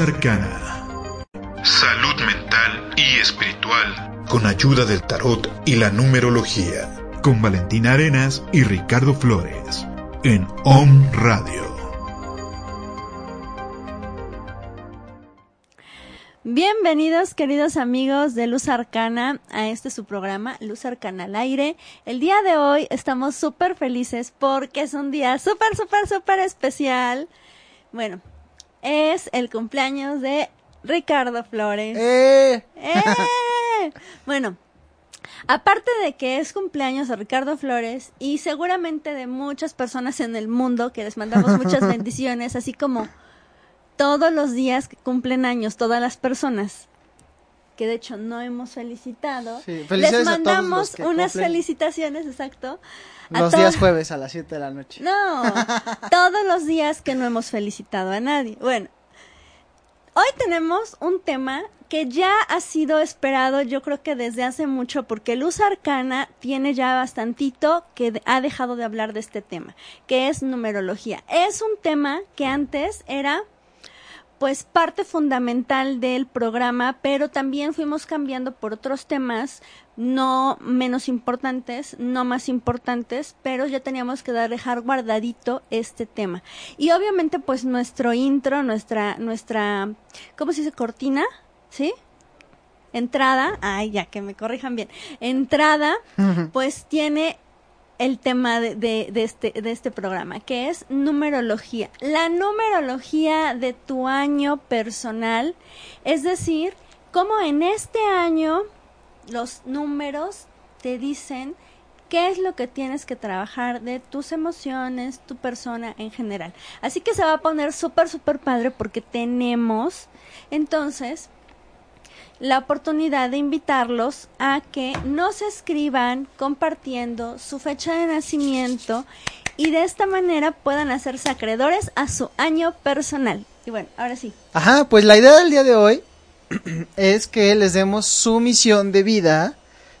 Arcana. Salud mental y espiritual. Con ayuda del tarot y la numerología. Con Valentina Arenas y Ricardo Flores. En OM Radio. Bienvenidos queridos amigos de Luz Arcana a este su programa Luz Arcana al aire. El día de hoy estamos súper felices porque es un día súper, súper, súper especial. Bueno, es el cumpleaños de Ricardo Flores. ¡Eh! ¡Eh! Bueno, aparte de que es cumpleaños de Ricardo Flores y seguramente de muchas personas en el mundo que les mandamos muchas bendiciones, así como todos los días que cumplen años todas las personas que de hecho no hemos felicitado, Sí, les mandamos unas cumplen felicitaciones, exacto. Los días jueves a las 7 de la noche. no, todos los días que no hemos felicitado a nadie. Bueno, hoy tenemos un tema que ya ha sido esperado, yo creo que desde hace mucho, porque Luz Arcana tiene ya bastantito que ha dejado de hablar de este tema, que es numerología. Es un tema que antes era pues parte fundamental del programa, pero también fuimos cambiando por otros temas no menos importantes, no más importantes, pero ya teníamos que dejar guardadito este tema. Y obviamente pues nuestro intro, nuestra nuestra ¿cómo se dice? cortina, ¿sí? Entrada, ay, ya que me corrijan bien. Entrada pues tiene el tema de, de, este, de este programa, que es numerología. La numerología de tu año personal, es decir, cómo en este año los números te dicen qué es lo que tienes que trabajar de tus emociones, tu persona en general. Así que se va a poner súper, súper padre porque tenemos entonces la oportunidad de invitarlos a que nos escriban compartiendo su fecha de nacimiento y de esta manera puedan hacerse acreedores a su año personal. Y bueno, ahora sí. Ajá, pues la idea del día de hoy es que les demos su misión de vida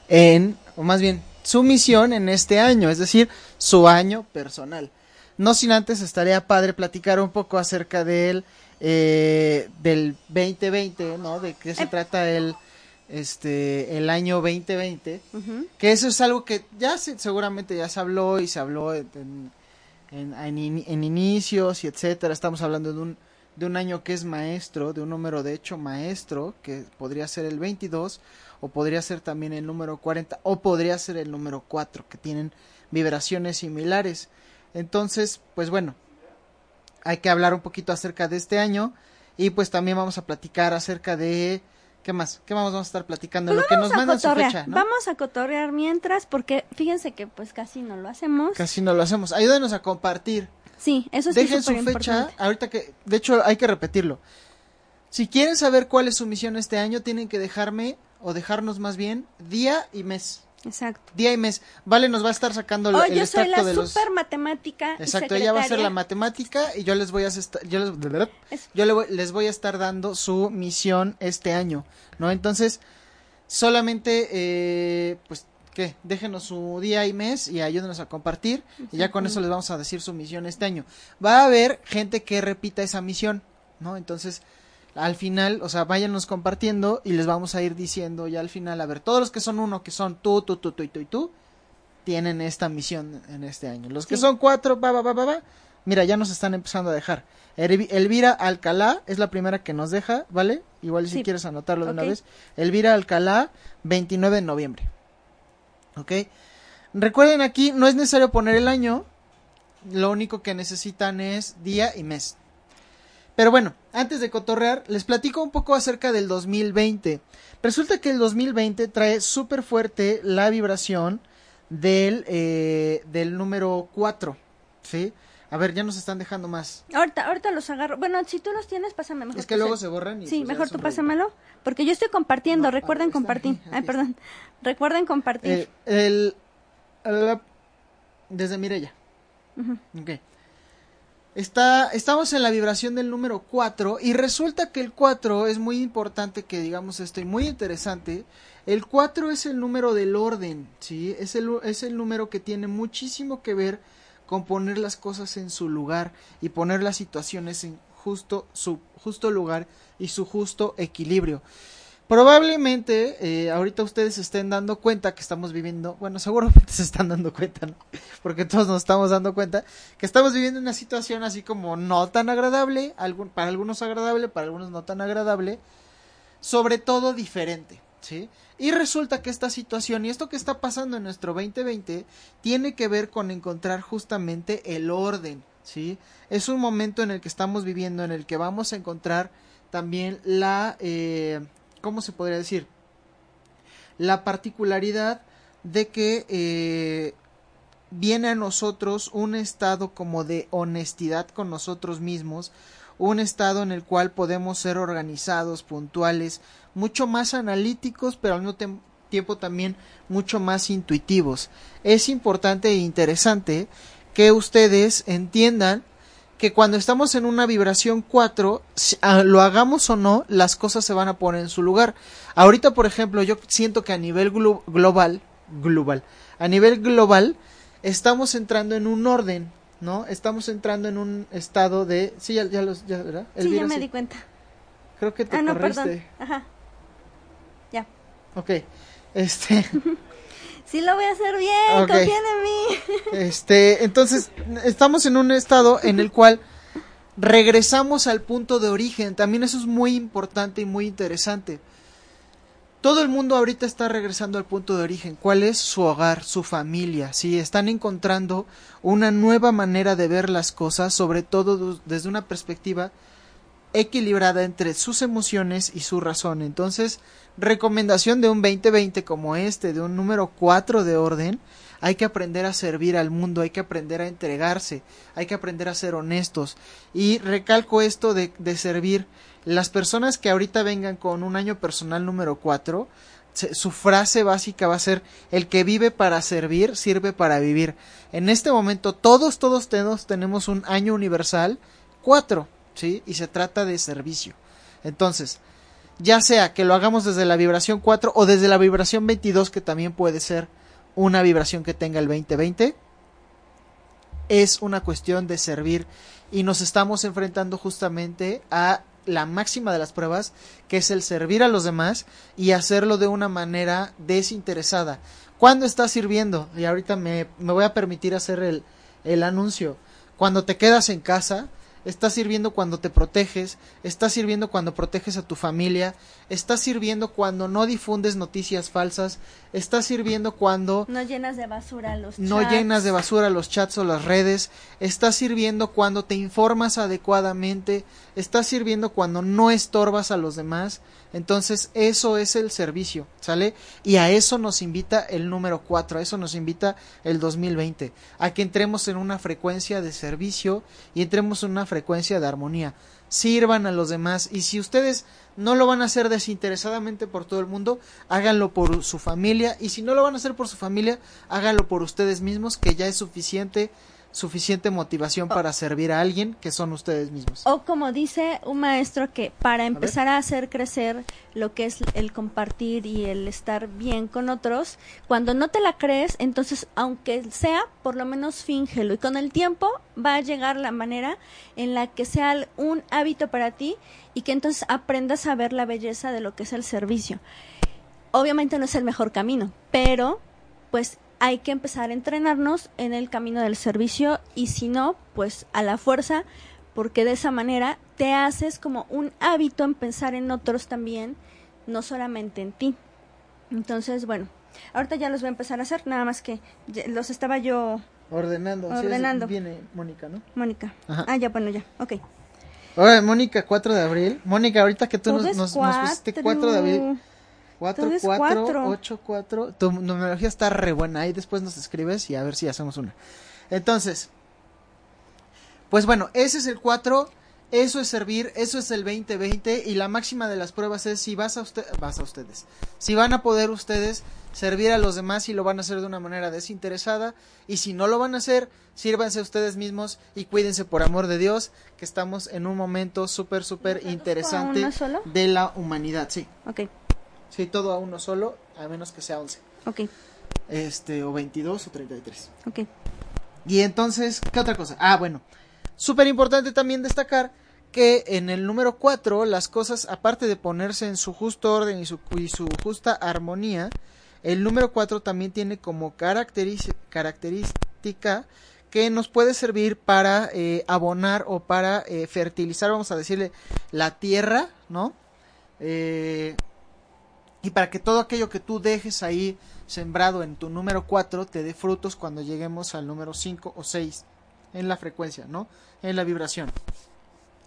en, o más bien, su misión en este año, es decir, su año personal. No sin antes estaría padre platicar un poco acerca del, eh, del 2020, ¿no? De qué se Eh. trata el, este, el año 2020. Ujú. Que eso es algo que ya se- seguramente ya se habló y se habló en, en, en en inicios y etcétera. Estamos hablando de un, de un año que es maestro, de un número de hecho maestro, que podría ser el 22 o podría ser también el número 40 o podría ser el número 4, que tienen vibraciones similares. Entonces, pues bueno, hay que hablar un poquito acerca de este año y pues también vamos a platicar acerca de... ¿Qué más? ¿Qué vamos a estar platicando? Lo que nos mandan su fecha, ¿no? Vamos a cotorrear mientras, porque fíjense que pues casi no lo hacemos. Casi no lo hacemos. Ayúdenos a compartir. Sí, eso sí Dejen es su fecha. importante. Ahorita que, de hecho, hay que repetirlo. Si quieren saber cuál es su misión este año, tienen que dejarme, o dejarnos más bien, día y mes. Exacto. Día y mes. Vale, nos va a estar sacando Oh, el yo soy extracto la de los... super matemática. y Exacto, ella va a secretaria. la matemática y yo les voy a estar, yo les, Es- yo le voy- les voy a estar dando su misión este año, ¿no? Entonces, solamente, eh, pues, ¿qué? Déjenos su día y mes y ayúdenos a compartir y ya con eso les vamos a decir su misión este año. Va a haber gente que repita esa misión, ¿no? Entonces, al final, o sea, váyanos compartiendo y les vamos a ir diciendo ya al final, a ver, todos los que son uno, que son tú, tú, tú, tú y tú y tú, tienen esta misión en este año. Los que Sí. son cuatro, va, va, va, va, va, mira, ya nos están empezando a dejar. Elvi- Elvira Alcalá es la primera que nos deja, ¿vale? Igual si Sí. quieres anotarlo de una vez. Elvira Alcalá, 29 de noviembre. ¿Ok? Recuerden aquí, no es necesario poner el año, lo único que necesitan es día y mes. Pero bueno, antes de cotorrear, les platico un poco acerca del 2020. Resulta que el 2020 trae súper fuerte la vibración del, eh, del número 4, ¿sí? A ver, ya nos están dejando más. Ahorita, ahorita los agarro. Bueno, si tú los tienes, pásame mejor. Es que luego se- se borran y Sí, pues mejor tú pásamelo. Porque yo estoy compartiendo. No, Recuerden compartir. Ay, perdón. Recuerden compartir. Eh, el, el- desde Mirella. Ok. Está, estamos en la vibración del número 4 y resulta que el 4 es muy importante que digamos esto y muy interesante. El 4 es el número del orden, ¿sí? Es el, es el número que tiene muchísimo que ver con poner las cosas en su lugar y poner las situaciones en justo su justo lugar y su justo equilibrio. Probablemente eh, ahorita ustedes se estén dando cuenta que estamos viviendo, bueno, seguramente se están dando cuenta, ¿no? Porque todos nos estamos dando cuenta que estamos viviendo una situación así como no tan agradable, para algunos agradable, para algunos no tan agradable, sobre todo diferente, ¿sí? Y resulta que esta situación y esto que está pasando en nuestro 2020 tiene que ver con encontrar justamente el orden, ¿sí? Es un momento en el que estamos viviendo, en el que vamos a encontrar también la, eh, ¿cómo se podría decir? La particularidad de que eh, viene a nosotros un estado como de honestidad con nosotros mismos, un estado en el cual podemos ser organizados, puntuales, mucho más analíticos, pero al mismo tiempo también mucho más intuitivos. Es importante e interesante que ustedes entiendan que cuando estamos en una vibración 4, si- ah, lo hagamos o no, las cosas se van a poner en su lugar. Ahorita, por ejemplo, yo siento que a nivel glo- global, global, a nivel global, estamos entrando en un orden, ¿no? Estamos entrando en un estado de, sí, ya, ya los, ya, ¿verdad? sí, ya me sí. di cuenta. Creo que te Ah, no, corriste. perdón. Ajá. Ya. Ok. Este, Sí lo voy a hacer bien. Confíen en mí. este, entonces, estamos en un estado en el cual regresamos al punto de origen. También eso es muy importante y muy interesante. Todo el mundo ahorita está regresando al punto de origen. ¿Cuál es su hogar, su familia? Sí, están encontrando una nueva manera de ver las cosas, sobre todo desde una perspectiva equilibrada entre sus emociones y su razón. Entonces, recomendación de un 2020 como este, de un número 4 de orden, hay que aprender a servir al mundo, hay que aprender a entregarse, hay que aprender a ser honestos. Y recalco esto de, servir. Las personas que ahorita vengan con un año personal número 4, se- su frase básica va a ser el que vive para servir, sirve para vivir. En este momento todos, todos, todos tenemos un año universal 4, ¿sí? Y se trata de servicio. Entonces, ya sea que lo hagamos desde la vibración 4 o desde la vibración 22, que también puede ser una vibración que tenga el 2020, es una cuestión de servir y nos estamos enfrentando justamente a la máxima de las pruebas, que es el servir a los demás y hacerlo de una manera desinteresada. ¿Cuándo estás sirviendo? Y ahorita me, me voy a permitir hacer el, el anuncio. Cuando te quedas en casa, estás sirviendo cuando te proteges, estás sirviendo cuando proteges a tu familia, estás sirviendo cuando no difundes noticias falsas, estás sirviendo cuando No llenas de basura los no chats. llenas de basura los chats o las redes, estás sirviendo cuando te informas adecuadamente, estás sirviendo cuando no estorbas a los demás, entonces eso es el servicio, ¿sale? Y a eso nos invita el número 4, a eso nos invita el 2020, a que entremos en una frecuencia de servicio y entremos en una frecuencia de armonía. sirvan a los demás y si ustedes no lo van a hacer desinteresadamente por todo el mundo, háganlo por su familia y si no lo van a hacer por su familia, háganlo por ustedes mismos, que ya es suficiente suficiente motivación para servir a alguien que son ustedes mismos. O como dice un maestro que para empezar a, hacer crecer lo que es el compartir y el estar bien con otros, cuando no te la crees, entonces aunque sea, por lo menos fíngelo y con el tiempo va a llegar la manera en la que sea un hábito para ti y que entonces aprendas a ver la belleza de lo que es el servicio. Obviamente no es el mejor camino, pero pues hay que empezar a entrenarnos en el camino del servicio y si no, pues a la fuerza, porque de esa manera te haces como un hábito en pensar en otros también, no solamente en ti. Entonces, bueno, ahorita ya los voy a empezar a hacer, nada más que los estaba yo ordenando. Ordenando. viene Mónica, ¿no? Mónica. Ah, ya, bueno, ya, ok. Ahora, Mónica, 4 de abril. Mónica, ahorita que tú nos, nos, nos, 4 de abril 4, 4, 8, 4. Tu numerología está re buena. Ahí después nos escribes y a ver si hacemos una. Entonces, pues bueno, ese es el 4. Eso es servir, eso es el 2020 y la máxima de las pruebas es si vas a usted, vas a ustedes. Si van a poder ustedes servir a los demás y lo van a hacer de una manera desinteresada y si no lo van a hacer, sírvanse ustedes mismos y cuídense por amor de Dios, que estamos en un momento súper súper interesante de la humanidad, sí. Okay. Sí, todo a uno solo, a menos que sea 11. Ok. Este, o 22 o 33. Ok. Y entonces, ¿qué otra cosa? Ah, bueno. Súper importante también destacar que en el número 4 las cosas, aparte de ponerse en su justo orden y su, y su justa armonía, el número 4 también tiene como característica que nos puede servir para eh, abonar o para eh, fertilizar, vamos a decirle, la tierra, ¿no? Eh, y para que todo aquello que tú dejes ahí sembrado en tu número 4 te dé frutos cuando lleguemos al número 5 o 6 en la frecuencia, ¿no? En la vibración.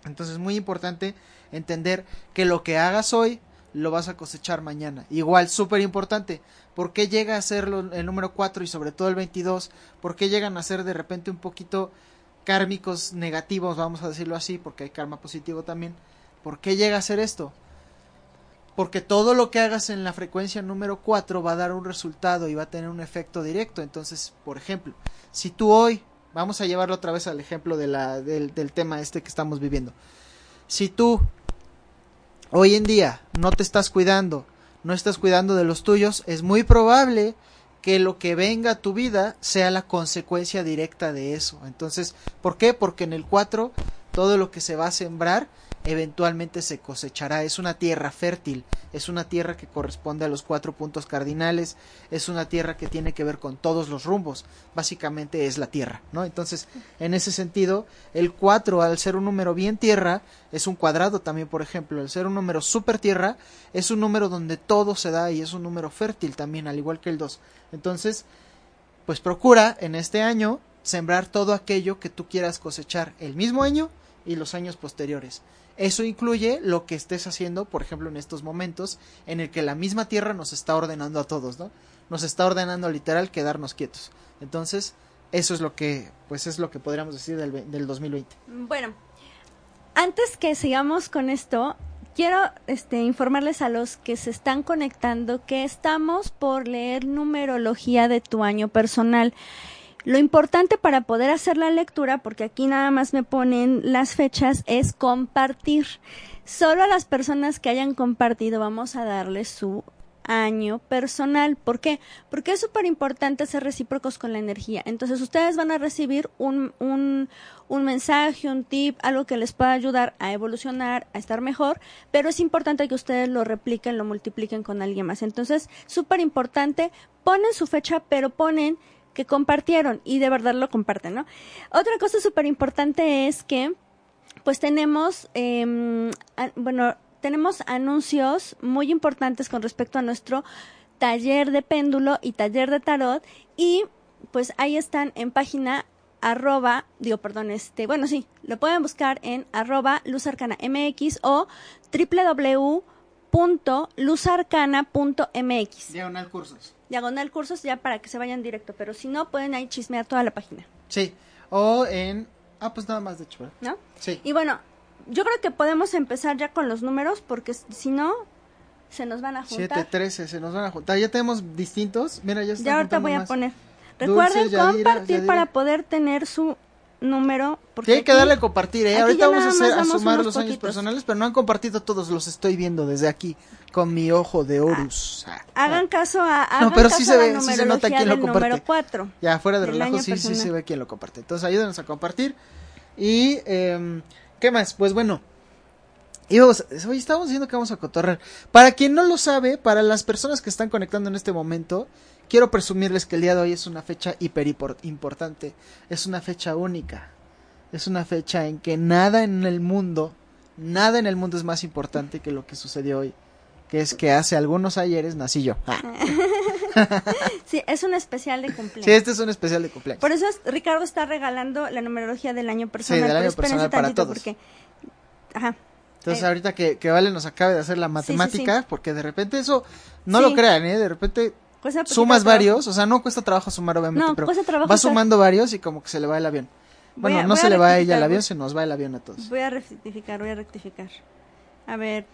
Entonces es muy importante entender que lo que hagas hoy lo vas a cosechar mañana. Igual, súper importante. ¿Por qué llega a ser el número 4 y sobre todo el 22? ¿Por qué llegan a ser de repente un poquito kármicos negativos, vamos a decirlo así, porque hay karma positivo también? ¿Por qué llega a ser esto? Porque todo lo que hagas en la frecuencia número 4 va a dar un resultado y va a tener un efecto directo. Entonces, por ejemplo, si tú hoy, vamos a llevarlo otra vez al ejemplo de la, del, del tema este que estamos viviendo, si tú hoy en día no te estás cuidando, no estás cuidando de los tuyos, es muy probable que lo que venga a tu vida sea la consecuencia directa de eso. Entonces, ¿por qué? Porque en el 4 todo lo que se va a sembrar eventualmente se cosechará. Es una tierra fértil, es una tierra que corresponde a los cuatro puntos cardinales, es una tierra que tiene que ver con todos los rumbos, básicamente es la tierra, ¿no? Entonces, en ese sentido, el 4 al ser un número bien tierra, es un cuadrado también, por ejemplo, el ser un número super tierra, es un número donde todo se da y es un número fértil también, al igual que el 2. Entonces, pues procura en este año sembrar todo aquello que tú quieras cosechar el mismo año y los años posteriores. Eso incluye lo que estés haciendo, por ejemplo, en estos momentos en el que la misma Tierra nos está ordenando a todos, ¿no? Nos está ordenando literal quedarnos quietos. Entonces, eso es lo que, pues es lo que podríamos decir del, del 2020. Bueno, antes que sigamos con esto, quiero este, informarles a los que se están conectando que estamos por leer numerología de tu año personal. Lo importante para poder hacer la lectura, porque aquí nada más me ponen las fechas, es compartir. Solo a las personas que hayan compartido vamos a darles su año personal. ¿Por qué? Porque es súper importante ser recíprocos con la energía. Entonces ustedes van a recibir un, un, un, mensaje, un tip, algo que les pueda ayudar a evolucionar, a estar mejor, pero es importante que ustedes lo repliquen, lo multipliquen con alguien más. Entonces, súper importante, ponen su fecha, pero ponen que compartieron y de verdad lo comparten, ¿no? Otra cosa súper importante es que pues tenemos, eh, bueno, tenemos anuncios muy importantes con respecto a nuestro taller de péndulo y taller de tarot y pues ahí están en página arroba, digo, perdón, este, bueno, sí, lo pueden buscar en arroba luzarcana.mx o www.luzarcana.mx. Diagonal cursos diagonal cursos ya para que se vayan directo, pero si no, pueden ahí chismear toda la página. Sí, o en... Ah, pues nada más de hecho, ¿No? Sí. Y bueno, yo creo que podemos empezar ya con los números porque si no se nos van a juntar. 7, 13, se nos van a juntar. Ya tenemos distintos. Mira, ya se Ya ahorita voy a más. poner. Dulce, Recuerden Yadira, compartir Yadira. para poder tener su número. Porque Sí, hay que aquí- darle a compartir, ¿eh? Ahorita vamos a, hacer, a sumar los años personales, pero no han compartido todos, los estoy viendo desde aquí, con mi ojo de Horus. Ah, Hagan caso a, hagan pero sí se ve, sí se nota quién lo comparte. número 4. Ya, fuera de relajo, sí, sí se ve quién lo comparte. Entonces, ayúdenos a compartir. Y, em, ¿qué más? Pues bueno, íbamos, hoy estábamos diciendo que vamos a cotorrear. Para quien no lo sabe, para las personas que están conectando en este momento, quiero presumirles que el día de hoy es una fecha hiper impor- importante. Es una fecha única. Es una fecha en que nada en el mundo, nada en el mundo es más importante que lo que sucedió hoy. Que es que hace algunos ayeres nací yo. Ah. Sí, es un especial de cumpleaños. Sí, este es un especial de cumpleaños. Por eso es- Ricardo está regalando la numerología del año personal. del pero año personal para todos. porque... Ajá. Entonces Eh, ahorita que, que Vale nos acabe de hacer la sí, matemática, porque de repente eso, no Sí. lo crean, ¿eh? De repente cuesta sumas varios, o sea, no cuesta trabajo sumar obviamente, No, pero cuesta trabajo sumando varios y como que se le va el avión. Bueno, a- no se le va a ella el avión, se nos va el avión a todos. Voy a rectificar, voy a rectificar. A ver,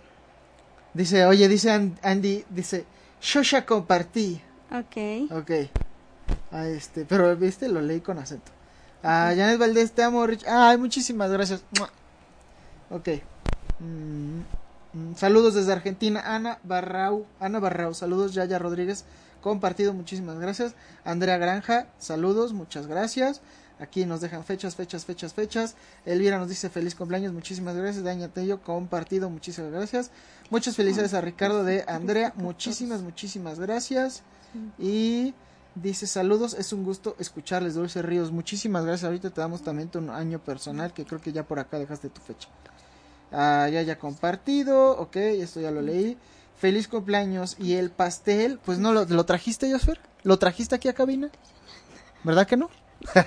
Dice, oye, dice An- Andy, dice, yo ya compartí. ok. Ok. Ah, este, pero viste, lo leí con acento. Ah, Janet Valdés, te amo, Rich. Ay, muchísimas gracias. Ok. Mm, mm, saludos desde Argentina. Ana Barrau. Ana Barrau, saludos. Yaya Rodríguez, compartido, muchísimas gracias. Andrea Granja, saludos, muchas gracias. Aquí nos dejan fechas, fechas, fechas, fechas. Elvira nos dice feliz cumpleaños, muchísimas gracias. Daña Tello, compartido, muchísimas gracias. Muchas felicidades a Ricardo de Andrea, muchísimas, muchísimas gracias. Y dice saludos, es un gusto escucharles, Dulce Ríos. Muchísimas gracias. Ahorita te damos también tu año personal, que creo que ya por acá dejaste tu fecha. Ah, ya, ya compartido, ok, esto ya lo leí. Feliz cumpleaños. Y el pastel, pues no, ¿lo, lo trajiste, Josfer? ¿Lo trajiste aquí a cabina? ¿Verdad que no?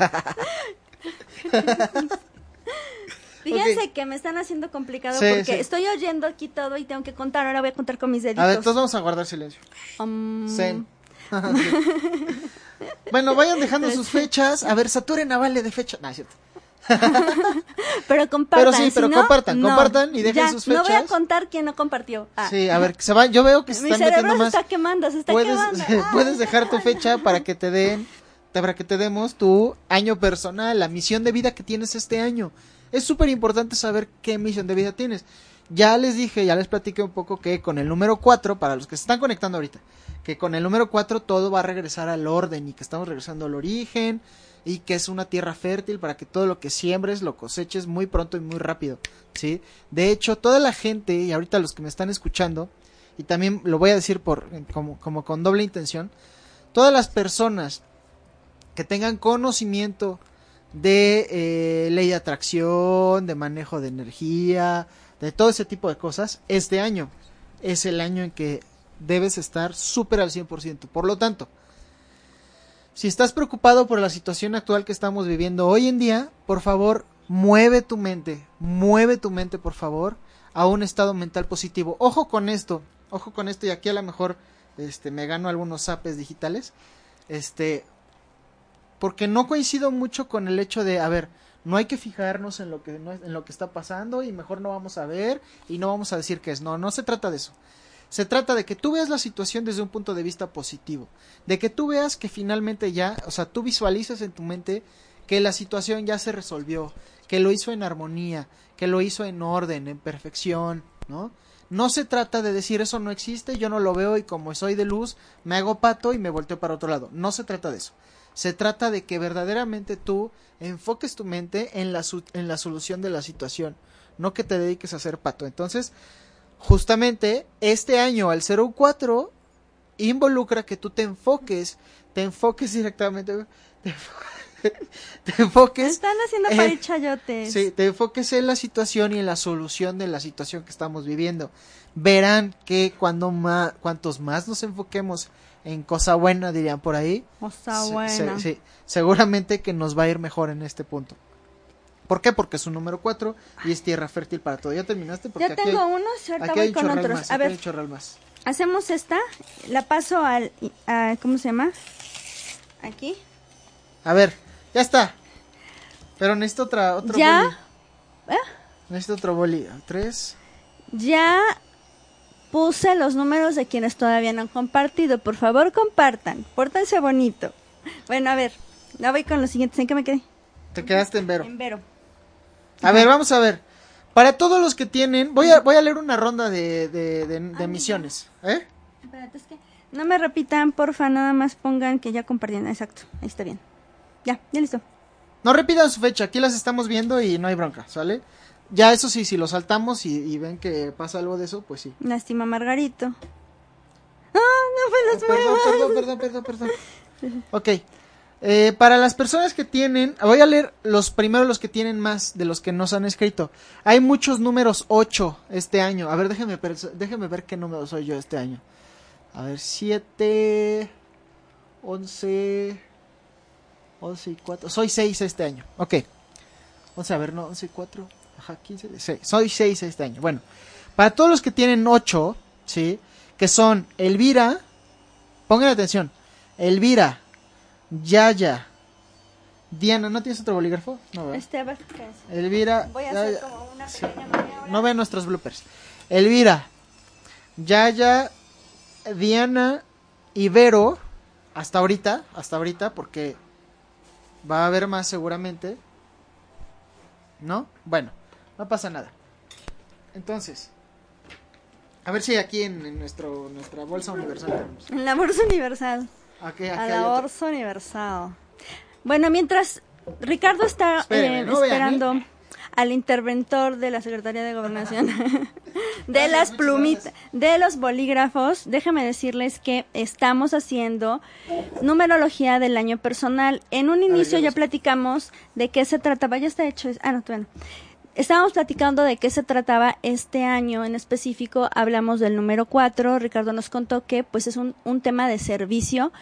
Fíjense que me están haciendo complicado Sí, porque sí. estoy oyendo aquí todo y tengo que contar. Ahora voy a contar con mis deditos. A ver, entonces vamos a guardar silencio. Um, Zen. bueno, vayan dejando sus fechas. A ver, saturen a Vale de fecha. No, es cierto. Pero compartan. Pero sí, pero si no, compartan, no. compartan y dejen Ya, sus No voy a fechas. contar quién no compartió. Ah, Sí, a ver, se va, yo veo que se Mi están metiendo se más. está quemando, se está puedes, quemando. Ah. puedes dejar tu fecha para que te den, para que te demos tu año personal, la misión de vida que tienes este año. Es súper importante saber qué misión de vida tienes. Ya les dije, ya les platiqué un poco que con el número 4, para los que se están conectando ahorita, que con el número 4 todo va a regresar al orden y que estamos regresando al origen y que es una tierra fértil para que todo lo que siembres lo coseches muy pronto y muy rápido, ¿sí? De hecho, toda la gente y ahorita los que me están escuchando y también lo voy a decir por como, como con doble intención, todas las personas que tengan conocimiento de eh, ley de atracción, de manejo de energía, de todo ese tipo de cosas, este año es el año en que debes estar súper al 100%. Por lo tanto, si estás preocupado por la situación actual que estamos viviendo hoy en día, por favor, mueve tu mente, mueve tu mente, por favor, a un estado mental positivo. Ojo con esto, ojo con esto, y aquí a lo mejor este, me gano algunos zapes digitales. Este, porque no coincido mucho con el hecho de, a ver, no hay que fijarnos en lo que en lo que está pasando y mejor no vamos a ver y no vamos a decir que es. No, no se trata de eso. Se trata de que tú veas la situación desde un punto de vista positivo, de que tú veas que finalmente ya, o sea, tú visualices en tu mente que la situación ya se resolvió, que lo hizo en armonía, que lo hizo en orden, en perfección, ¿no? No se trata de decir eso no existe, yo no lo veo y como soy de luz, me hago pato y me volteo para otro lado. No se trata de eso. Se trata de que verdaderamente tú enfoques tu mente en la, en la solución de la situación, no que te dediques a hacer pato. Entonces, justamente este año al 04 involucra que tú te enfoques, te enfoques directamente, te, enfo- te enfoques están haciendo Eh, parir chayotes. Sí, te enfoques en la situación y en la solución de la situación que estamos viviendo. Verán que cuando más, cuantos más nos enfoquemos en cosa buena, dirían por ahí, Cosa se- buena. se- sí, seguramente que nos va a ir mejor en este punto. ¿Por qué? Porque es un número 4 y es tierra fértil para todo. ¿Ya terminaste? Porque Ya aquí tengo hay, unos, ahorita voy con otros. más. A ver, más. hacemos esta, la paso al, a- ¿cómo se llama? Aquí. A ver, ya está. Pero necesito otra, otro ¿Ya? boli. ¿Eh? Necesito otro boli. Tres. Ya puse los números de quienes todavía no han compartido. Por favor, compartan. Pórtense bonito. Bueno, a ver. Ya voy con los siguientes. ¿En qué me quedé? Te quedaste en Vero. En Vero. A ver, vamos a ver. Para todos los que tienen, voy a, voy a leer una ronda de, de, de, de misiones. ¿Eh? Espérate, es que no me repitan, porfa, nada más pongan que ya compartieron. Exacto, ahí está bien. Ya, ya listo. No repitan su fecha, aquí las estamos viendo y no hay bronca, ¿sale? Ya eso sí, si lo saltamos y, y ven que pasa algo de eso, pues sí. Lástima, Margarito. ¡Ah, no fue las Perdón, perdón, perdón, perdón, perdón. Ok. Eh, para las personas que tienen, voy a leer los primero los que tienen más de los que nos han escrito. Hay muchos números 8 este año. A ver, déjenme, déjenme ver qué número soy yo este año. A ver, 7, 11, 11 y 4. Soy 6 este año. Ok. 11, a ver, no, 11 y 4. Ajá, 15, 6. Soy 6 este año. Bueno, para todos los que tienen 8, ¿sí? Que son Elvira, pongan atención. Elvira, Yaya, Diana, ¿no tienes otro bolígrafo? No, ¿verdad? Este. Elvira, Voy a hacer Yaya- como una pequeña maniobra. no ven nuestros bloopers. Elvira, Yaya, Diana y Vero, hasta ahorita, hasta ahorita, porque va a haber más seguramente. ¿No? Bueno, no pasa nada. Entonces, a ver si aquí en, en nuestro, nuestra bolsa universal tenemos. En la Bolsa Universal. A la. Bolsa Universal. Bueno, mientras Ricardo está eh, no esperando al interventor de la Secretaría de Gobernación de las plumitas, de los bolígrafos, déjame decirles que estamos haciendo numerología del año personal. En un inicio ya platicamos de qué se trataba, ya está hecho. Ah, no, todavía no. Estábamos platicando de qué se trataba este año en específico, hablamos del número 4, Ricardo nos contó que pues es un, un tema de servicio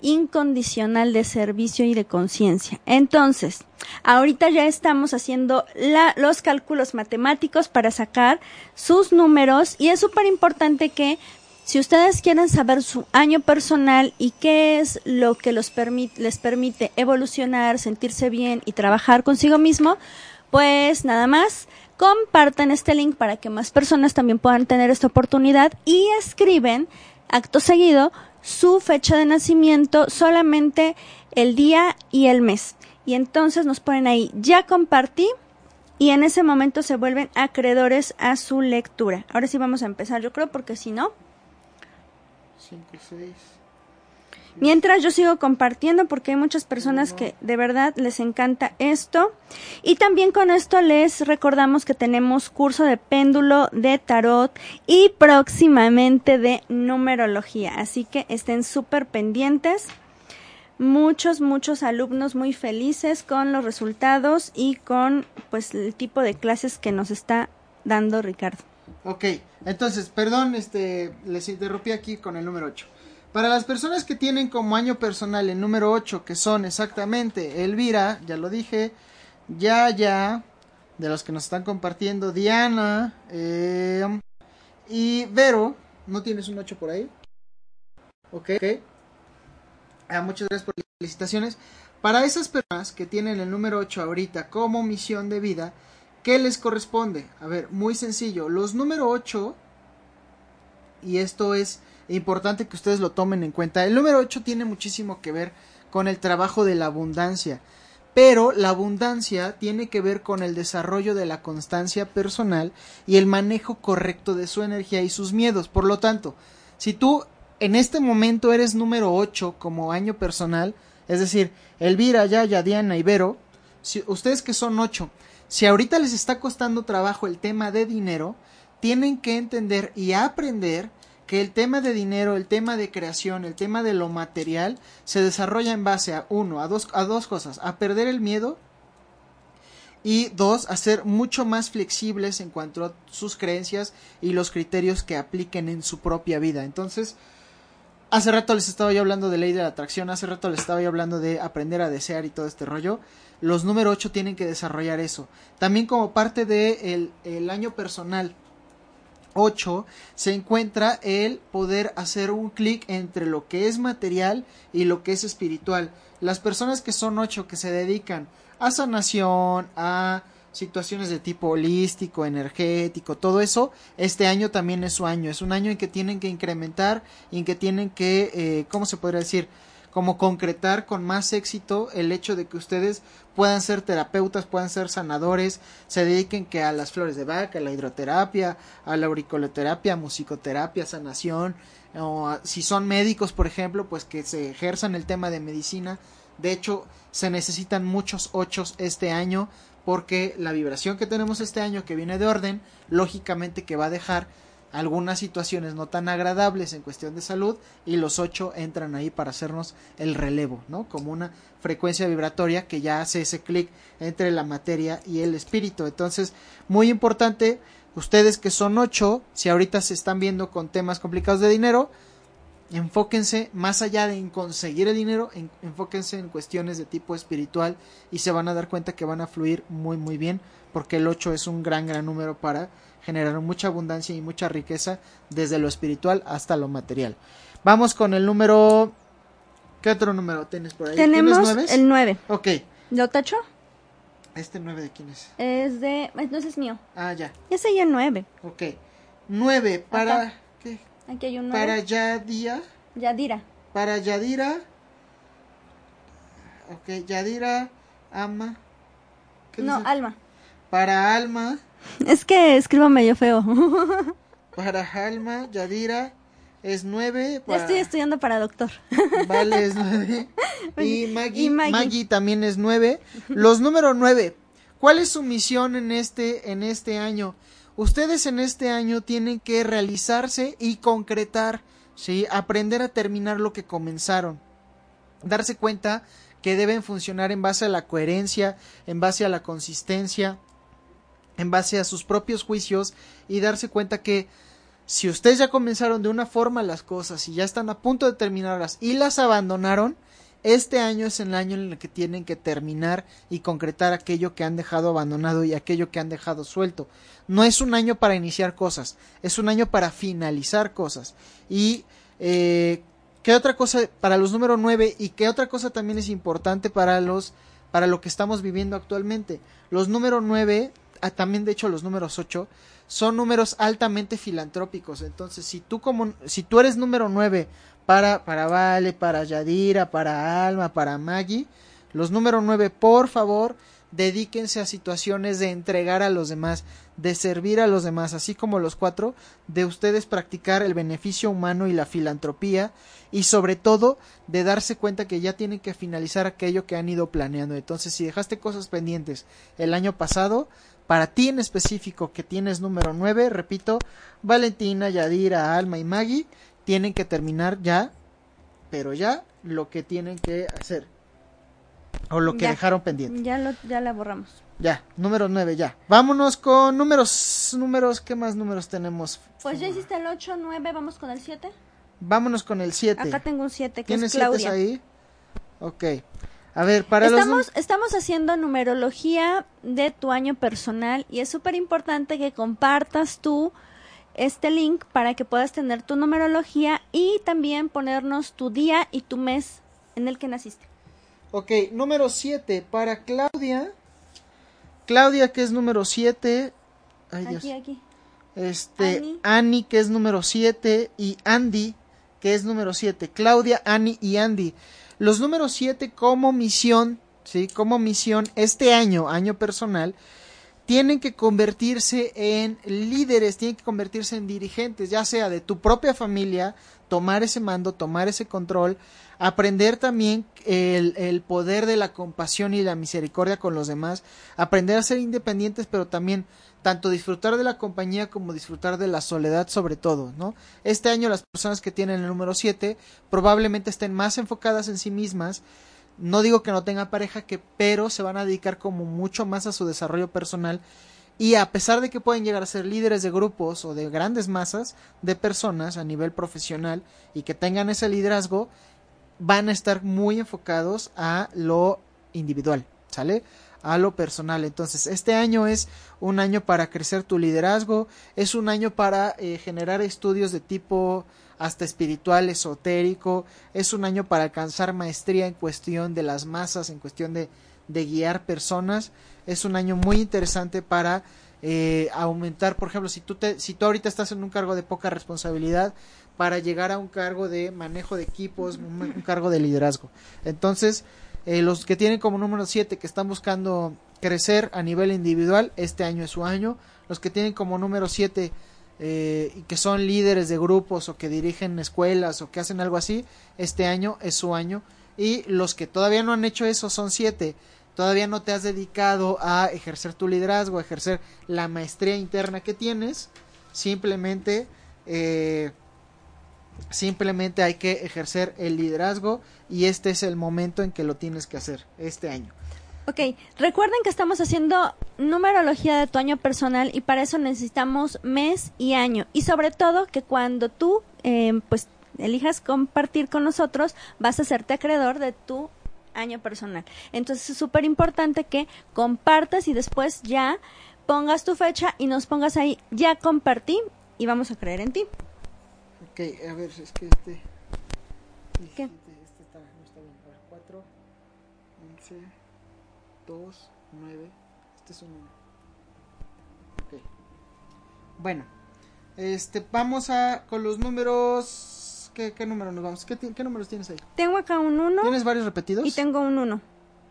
incondicional de servicio y de conciencia. Entonces, ahorita ya estamos haciendo la- los cálculos matemáticos para sacar sus números y es súper importante que si ustedes quieren saber su año personal y qué es lo que los permi- les permite evolucionar, sentirse bien y trabajar consigo mismo, pues nada más compartan este link para que más personas también puedan tener esta oportunidad y escriben acto seguido su fecha de nacimiento, solamente el día y el mes. Y entonces nos ponen ahí, ya compartí y en ese momento se vuelven acreedores a su lectura. Ahora sí vamos a empezar, yo creo, porque si no, 5, 6. Mientras yo sigo compartiendo porque hay muchas personas que de verdad les encanta esto. Y también con esto les recordamos que tenemos curso de péndulo, de tarot y próximamente de numerología. Así que estén súper pendientes. Muchos, muchos alumnos muy felices con los resultados y con pues el tipo de clases que nos está dando Ricardo. Ok, entonces, perdón, este, les interrumpí aquí con el número 8. Para las personas que tienen como año personal el número 8, que son exactamente Elvira, ya lo dije, Yaya, de los que nos están compartiendo, Diana, eh, y Vero, ¿no tienes un 8 por ahí? Ok, ok. Ah, muchas gracias por las felicitaciones. Para esas personas que tienen el número 8 ahorita como misión de vida, ¿qué les corresponde? A ver, muy sencillo. Los número 8, y esto es importante que ustedes lo tomen en cuenta, el número 8 tiene muchísimo que ver con el trabajo de la abundancia. Pero la abundancia tiene que ver con el desarrollo de la constancia personal y el manejo correcto de su energía y sus miedos. Por lo tanto, si tú en este momento eres número 8 como año personal, es decir, Elvira, Yaya, Diana y Vero, si, ustedes que son 8, si ahorita les está costando trabajo el tema de dinero, tienen que entender y aprender que el tema de dinero, el tema de creación, el tema de lo material, se desarrolla en base a uno, a dos, a dos cosas, a perder el miedo y dos, a ser mucho más flexibles en cuanto a sus creencias y los criterios que apliquen en su propia vida. Entonces, hace rato les estaba yo hablando de ley de la atracción, hace rato les estaba yo hablando de aprender a desear y todo este rollo. Los número 8 tienen que desarrollar eso. También como parte del de el año personal 8 se encuentra el poder hacer un clic entre lo que es material y lo que es espiritual. Las personas que son 8 que se dedican a sanación, a situaciones de tipo holístico, energético, todo eso, este año también es su año. Es un año en que tienen que incrementar en que tienen que, eh, ¿cómo se podría decir? Como concretar con más éxito el hecho de que ustedes puedan ser terapeutas, puedan ser sanadores, se dediquen que a las flores de vaca, a la hidroterapia, a la auriculoterapia, musicoterapia, sanación, o si son médicos, por ejemplo, pues que se ejerzan el tema de medicina. De hecho, se necesitan muchos ochos este año porque la vibración que tenemos este año que viene de orden, lógicamente que va a dejar algunas situaciones no tan agradables en cuestión de salud y los ocho entran ahí para hacernos el relevo, ¿no? Como una frecuencia vibratoria que ya hace ese clic entre la materia y el espíritu. Entonces, muy importante, ustedes que son ocho, si ahorita se están viendo con temas complicados de dinero, enfóquense más allá de conseguir el dinero, enfóquense en cuestiones de tipo espiritual y se van a dar cuenta que van a fluir muy muy bien porque el 8 es un gran gran número para generar mucha abundancia y mucha riqueza desde lo espiritual hasta lo material. Vamos con el número ¿Qué otro número tienes por ahí? Tenemos el 9. Ok. ¿Lo tacho? ¿Este 9 de quién es? Es de... Entonces es mío. Ah, ya. Ese ya el 9. Ok. 9 para... ¿Qué? Aquí hay un 9. Para Yadira. Yadira. Para Yadira. Ok, Yadira ama. ¿Qué no, dice? Alma. Para Alma. Es que escribo medio feo. para Alma, Yadira es 9. Para... Estoy estudiando para doctor. Vale, es 9. Y Maggie, y Maggie. Maggie también es 9. Los números 9. ¿Cuál es su misión en este, en este año? Ustedes en este año tienen que realizarse y concretar, ¿sí? Aprender a terminar lo que comenzaron. Darse cuenta que deben funcionar en base a la coherencia, en base a la consistencia, en base a sus propios juicios y darse cuenta que si ustedes ya comenzaron de una forma las cosas y ya están a punto de terminarlas y las abandonaron, este año es el año en el que tienen que terminar y concretar aquello que han dejado abandonado y aquello que han dejado suelto. No es un año para iniciar cosas, es un año para finalizar cosas. Y eh, qué otra cosa para los números 9 y qué otra cosa también es importante para los para lo que estamos viviendo actualmente. Los números 9, ah, también de hecho los números 8 son números altamente filantrópicos. Entonces, si tú como si tú eres número 9 para, para Vale, para Yadira, para Alma, para Maggie. Los número 9, por favor, dedíquense a situaciones de entregar a los demás, de servir a los demás, así como los cuatro, de ustedes practicar el beneficio humano y la filantropía y sobre todo de darse cuenta que ya tienen que finalizar aquello que han ido planeando. Entonces, si dejaste cosas pendientes el año pasado, para ti en específico que tienes número 9, repito, Valentina, Yadira, Alma y Maggie, tienen que terminar ya, pero ya lo que tienen que hacer. O lo que dejaron pendiente. Ya, lo, ya la borramos. Ya, número 9, ya. Vámonos con números, números, ¿qué más números tenemos? Pues ya hiciste el 8, 9, vamos con el 7. Vámonos con el 7. Acá tengo un 7, que es Claudia. ahí? Ok. A ver, para estamos, los... Estamos haciendo numerología de tu año personal y es súper importante que compartas tú este link para que puedas tener tu numerología y también ponernos tu día y tu mes en el que naciste. Ok, número 7 para Claudia. Claudia, que es número 7. Aquí, aquí. Este, Annie. que es número 7. Y Andy, que es número 7. Claudia, Annie y Andy. Los números 7 como misión, ¿sí? Como misión este año, año personal, tienen que convertirse en líderes, tienen que convertirse en dirigentes, ya sea de tu propia familia, tomar ese mando, tomar ese control, aprender también el, el, poder de la compasión y la misericordia con los demás, aprender a ser independientes, pero también tanto disfrutar de la compañía como disfrutar de la soledad sobre todo, ¿no? Este año las personas que tienen el número 7 probablemente estén más enfocadas en sí mismas, no digo que no tenga pareja, que pero se van a dedicar como mucho más a su desarrollo personal y a pesar de que pueden llegar a ser líderes de grupos o de grandes masas de personas a nivel profesional y que tengan ese liderazgo, van a estar muy enfocados a lo individual, ¿sale? A lo personal. Entonces, este año es un año para crecer tu liderazgo, es un año para eh, generar estudios de tipo hasta espiritual, esotérico. Es un año para alcanzar maestría en cuestión de las masas, en cuestión de, guiar personas. Es un año muy interesante para eh, aumentar, por ejemplo, si tú, te, si tú ahorita estás en un cargo de poca responsabilidad, para llegar a un cargo de manejo de equipos, un, un cargo de liderazgo. Entonces, eh, los que tienen como número 7 que están buscando crecer a nivel individual, este año es su año. Los que tienen como número 7 eh, y que son líderes de grupos o que dirigen escuelas o que hacen algo así, este año es su año. Y los que todavía no han hecho eso son 7 todavía no te has dedicado a ejercer tu liderazgo, a ejercer la maestría interna que tienes, simplemente eh, simplemente hay que ejercer el liderazgo y este es el momento en que lo tienes que hacer este año. Ok, recuerden que estamos haciendo numerología de tu año personal y para eso necesitamos mes y año. Y sobre todo que cuando tú eh, pues elijas compartir con nosotros, vas a hacerte acreedor de tu año personal. Entonces es súper importante que compartas y después ya pongas tu fecha y nos pongas ahí, ya compartí y vamos a creer en ti. Ok, a ver, es que este... ¿Qué? Este está, no está bien. A ver, 4, 11, 2, 9. Este es un 1. Ok. Bueno, este, vamos a con los números. ¿Qué, qué número nos vamos? ¿Qué, qué números tienes ahí? Tengo acá un 1 ¿Tienes varios repetidos? y tengo un 1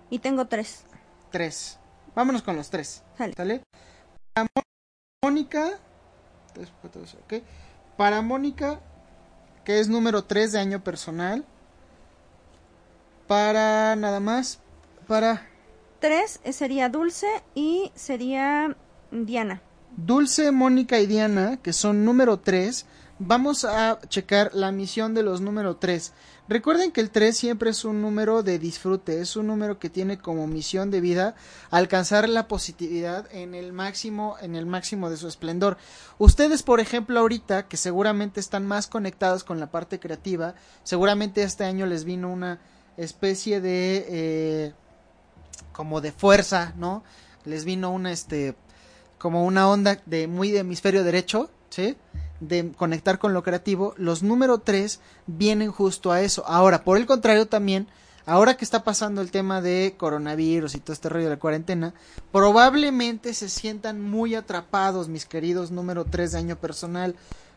y tengo 3. 3. Vámonos con los 3. Sale. ¿Sale? Para Mónica. tres, cuatro, dos, ok. Para Mónica, que es número 3 de año personal. Para nada más. Para 3 sería Dulce y sería Diana. Dulce, Mónica y Diana, que son número 3, vamos a checar la misión de los número 3. Recuerden que el 3 siempre es un número de disfrute, es un número que tiene como misión de vida alcanzar la positividad en el máximo, en el máximo de su esplendor. Ustedes, por ejemplo, ahorita, que seguramente están más conectados con la parte creativa, seguramente este año les vino una especie de eh, como de fuerza, ¿no? Les vino una este como una onda de muy de hemisferio derecho, ¿sí? De conectar con lo creativo. Los número 3 vienen justo a eso. Ahora, por el contrario también, ahora que está pasando el tema de coronavirus y todo este rollo de la cuarentena, probablemente se sientan muy atrapados, mis queridos número 3 de año personal.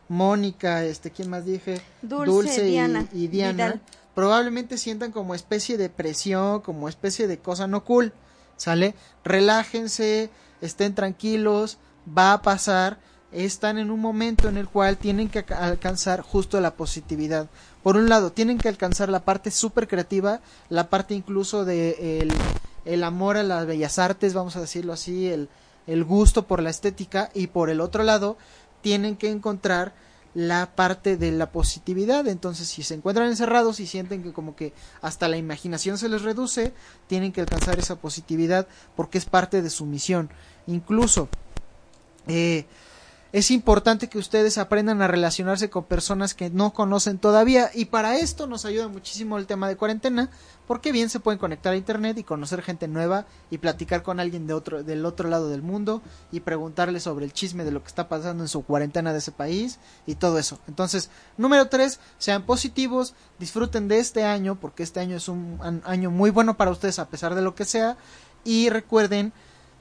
Mónica, este, ¿quién más dije? Dulce, y- Diana, y, Diana. Vidal. Probablemente sientan como especie de presión, como especie de cosa no cool. ¿Sale? Relájense, estén tranquilos, va a pasar. Están en un momento en el cual tienen que alca- alcanzar justo la positividad. Por un lado, tienen que alcanzar la parte súper creativa, la parte incluso de el, el amor a las bellas artes, vamos a decirlo así, el, el gusto por la estética, y por el otro lado, tienen que encontrar la parte de la positividad. Entonces, si se encuentran encerrados y sienten que como que hasta la imaginación se les reduce, tienen que alcanzar esa positividad porque es parte de su misión. Incluso, eh, es importante que ustedes aprendan a relacionarse con personas que no conocen todavía y para esto nos ayuda muchísimo el tema de cuarentena porque bien se pueden conectar a internet y conocer gente nueva y platicar con alguien de otro del otro lado del mundo y preguntarle sobre el chisme de lo que está pasando en su cuarentena de ese país y todo eso. Entonces, número tres, sean positivos, disfruten de este año porque este año es un año muy bueno para ustedes a pesar de lo que sea y recuerden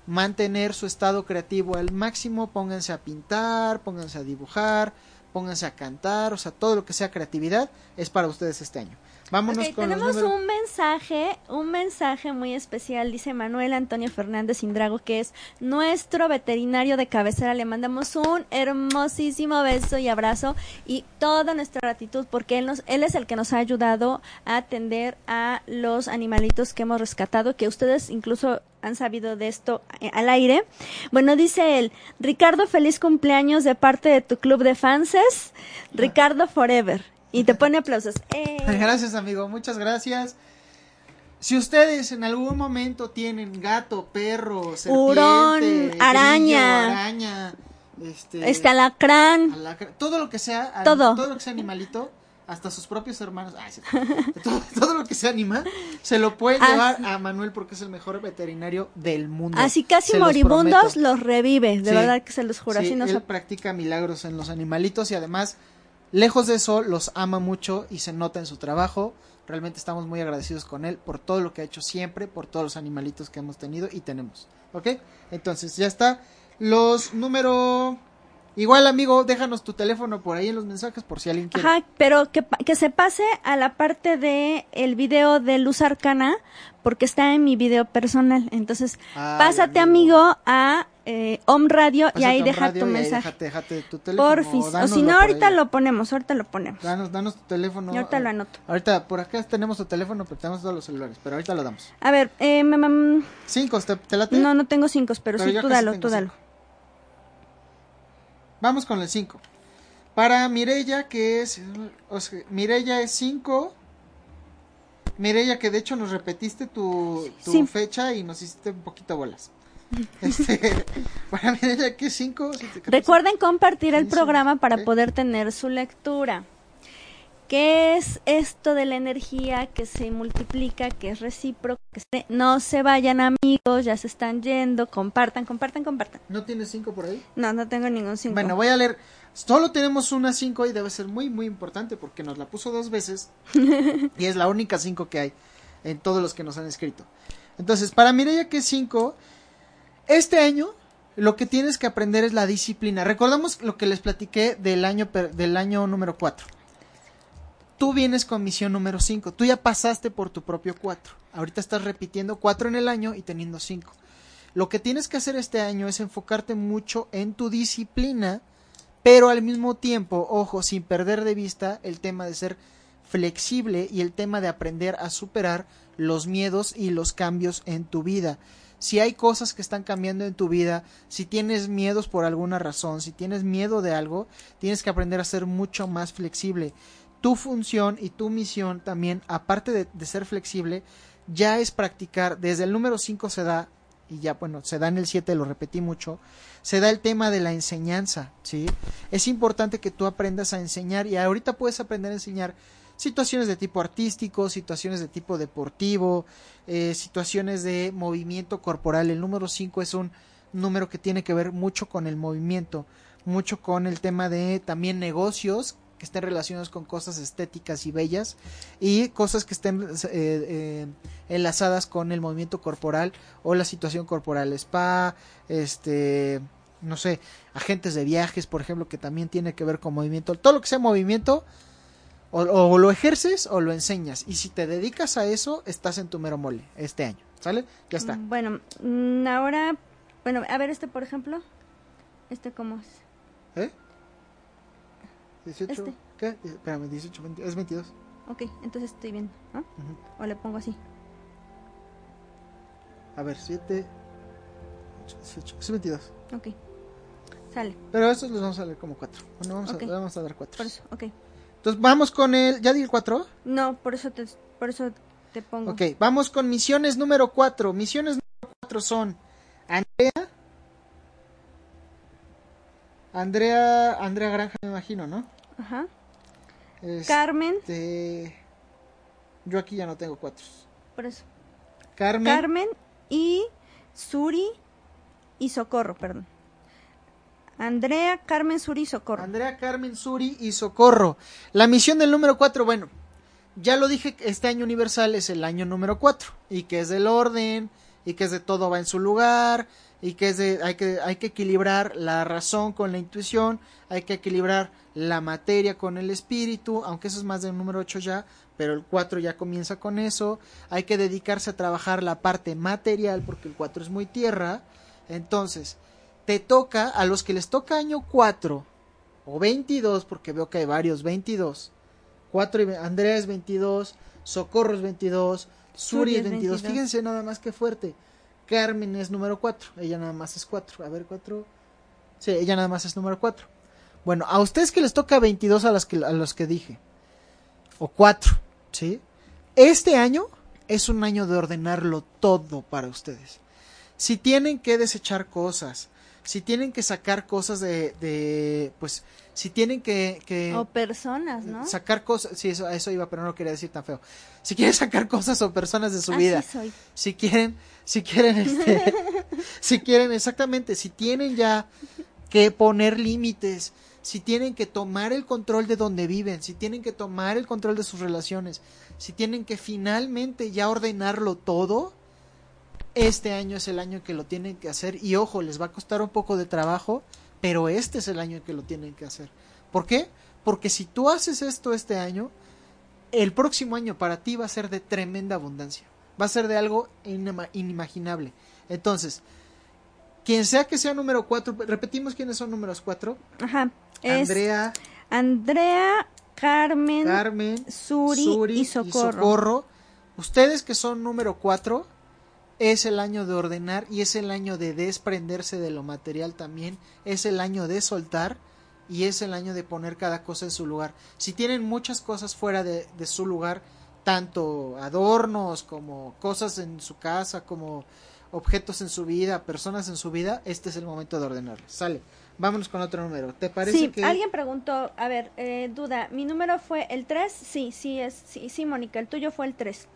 mantener su estado creativo al máximo, pónganse a pintar, pónganse a dibujar, pónganse a cantar, o sea, todo lo que sea creatividad es para ustedes este año. Vámonos con tenemos un mensaje, un mensaje muy especial, dice Manuel Antonio Fernández Indrago, que es nuestro veterinario de cabecera. Le mandamos un hermosísimo beso y abrazo y toda nuestra gratitud porque él, nos, él es el que nos ha ayudado a atender a los animalitos que hemos rescatado, que ustedes incluso han sabido de esto eh, al aire. Bueno, dice él, Ricardo, feliz cumpleaños de parte de tu club de fanses, Ricardo Forever. Y te pone aplausos. ¡Eh! Gracias, amigo, muchas gracias. Si ustedes en algún momento tienen gato, perro, serpiente, Hurón, grillo, araña. este, Este alacrán. todo lo que sea, Todo. todo lo que sea animalito, hasta sus propios hermanos, ay, todo, todo lo que sea animal, se lo puede Ah, llevar a Manuel porque es el mejor veterinario del mundo. Así casi Se moribundos los revive. De Sí. verdad que se los juro. Sí, así él practica milagros en los animalitos y además, lejos de eso, los ama mucho y se nota en su trabajo. Realmente estamos muy agradecidos con él por todo lo que ha hecho siempre, por todos los animalitos que hemos tenido y tenemos. ¿Ok? Entonces, ya está. Los número... Igual, amigo, déjanos tu teléfono por ahí en los mensajes por si alguien quiere. Ajá, pero que, que se pase a la parte de el video de Luz Arcana, porque está en mi video personal. Entonces, Ay, pásate, amigo. amigo, a eh, Om Radio y ahí deja radio tu mensaje. Déjate, déjate tu teléfono. Porfis. O si dánoslo no, ahorita ahí. lo ponemos, ahorita lo ponemos. Danos, danos tu teléfono. Y ahorita lo anoto. Ahorita, por acá tenemos tu teléfono, pero tenemos todos los celulares, pero ahorita lo damos. A ver, eh, me- Cinco, ¿te, te late? no, no tengo cinco, pero, Pero sí, tú dalo, tú dalo. cinco. Vamos con el 5. Para Mirella, que es. O sea, Mirella es 5. Mirella, que de hecho nos repetiste tu, tu Sí. fecha y nos hiciste un poquito bolas. Este, para Mirella, que 5. Recuerden compartir el programa para poder tener su lectura. ¿Qué es esto de la energía que se multiplica, que es? Que se- no se vayan amigos, ya se están yendo, compartan, compartan, compartan. ¿No tienes 5 por ahí? No, no tengo ningún cinco. Bueno, voy a leer. Solo tenemos una 5 y debe ser muy, muy importante porque nos la puso dos veces. y es la única 5 que hay en todos los que nos han escrito. Entonces, para Mireya, que es 5, este año lo que tienes que aprender es la disciplina. Recordamos lo que les platiqué del año, del año número 4. Tú vienes con misión número 5. Tú ya pasaste por tu propio 4. Ahorita estás repitiendo 4 en el año y teniendo 5. Lo que tienes que hacer este año es enfocarte mucho en tu disciplina, pero al mismo tiempo, ojo, sin perder de vista el tema de ser flexible y el tema de aprender a superar los miedos y los cambios en tu vida. Si hay cosas que están cambiando en tu vida, si tienes miedos por alguna razón, si tienes miedo de algo, tienes que aprender a ser mucho más flexible. Tu función y tu misión también, aparte de, ser flexible, ya es practicar, desde el número 5 se da, y ya bueno, se da en el 7, lo repetí mucho, se da el tema de la enseñanza, ¿sí? Es importante que tú aprendas a enseñar y ahorita puedes aprender a enseñar situaciones de tipo artístico, situaciones de tipo deportivo, eh, situaciones de movimiento corporal. El número 5 es un número que tiene que ver mucho con el movimiento, mucho con el tema de también negocios que estén relacionados con cosas estéticas y bellas y cosas que estén eh, eh, enlazadas con el movimiento corporal o la situación corporal, spa, este, no sé, agentes de viajes, por ejemplo, que también tiene que ver con movimiento, todo lo que sea movimiento, o, o lo ejerces o lo enseñas, y si te dedicas a eso, estás en tu mero mole este año, ¿sale? Ya está. Mm, Bueno, mm, ahora, bueno, a ver este, por ejemplo. Este, ¿cómo es? ¿Eh? 18, Este. ¿qué? Espérame, 18, 20, es 22. Ok, entonces estoy viendo, ¿no? Ujú. O le pongo así. A ver, 7, 18, es 22. Ok. Sale, Pero estos los vamos a leer como 4. Bueno, vamos, Ok. a, vamos a dar 4. por eso, ok. Entonces vamos con el, ¿ya di el 4? No, por eso te, por eso te pongo. Ok, vamos con misiones número 4. Misiones número 4 son Andrea. Andrea, Andrea Granja me imagino, ¿no? Ajá. Este, Carmen, Yo aquí ya no tengo 4. por eso. Carmen. Carmen y Suri y Socorro, perdón. Andrea, Carmen, Suri y Socorro. Andrea, Carmen, Suri y Socorro. La misión del número 4, bueno, ya lo dije, este año universal es el año número 4 y que es del orden y que es de todo va en su lugar y que es de hay que hay que equilibrar la razón con la intuición, hay que equilibrar la materia con el espíritu, aunque eso es más del número 8 ya, pero el 4 ya comienza con eso, hay que dedicarse a trabajar la parte material porque el 4 es muy tierra. Entonces, te toca a los que les toca año 4 o 22, porque veo que hay varios 22. 4 y es 22, Socorro es 22, Suri es 22. Fíjense nada más que fuerte. Carmen es número 4, ella nada más es 4. A ver, 4. Sí, ella nada más es número 4. Bueno, a ustedes que les toca 22 a, las que, a los que dije, o 4, ¿sí? Este año es un año de ordenarlo todo para ustedes. Si tienen que desechar cosas, si tienen que sacar cosas de, de pues, si tienen que, que O personas, ¿no? sacar cosas, sí, eso, a eso iba, pero no lo quería decir tan feo. Si quieren sacar cosas o personas de su Así vida, soy. si quieren, si quieren, este, si quieren, exactamente, si tienen ya que poner límites, si tienen que tomar el control de donde viven, si tienen que tomar el control de sus relaciones, si tienen que finalmente ya ordenarlo todo, este año es el año que lo tienen que hacer y ojo, les va a costar un poco de trabajo, pero este es el año que lo tienen que hacer. ¿Por qué? Porque si tú haces esto este año, el próximo año para ti va a ser de tremenda abundancia. Va a ser de algo inimaginable. Entonces, quien sea que sea número 4, repetimos quiénes son números 4. Ajá. Andrea. Andrea, Carmen, Carmen Suri, y, Socorro. y Socorro. Ustedes que son número 4, es el año de ordenar y es el año de desprenderse de lo material también, es el año de soltar y es el año de poner cada cosa en su lugar. Si tienen muchas cosas fuera de, su lugar, tanto adornos como cosas en su casa, como objetos en su vida, personas en su vida, este es el momento de ordenarlas. Sale. Vámonos con otro número. ¿Te parece sí, que alguien preguntó, a ver, eh, duda, ¿mi número fue el 3? Sí, sí es sí, sí, Mónica, el tuyo fue el 3.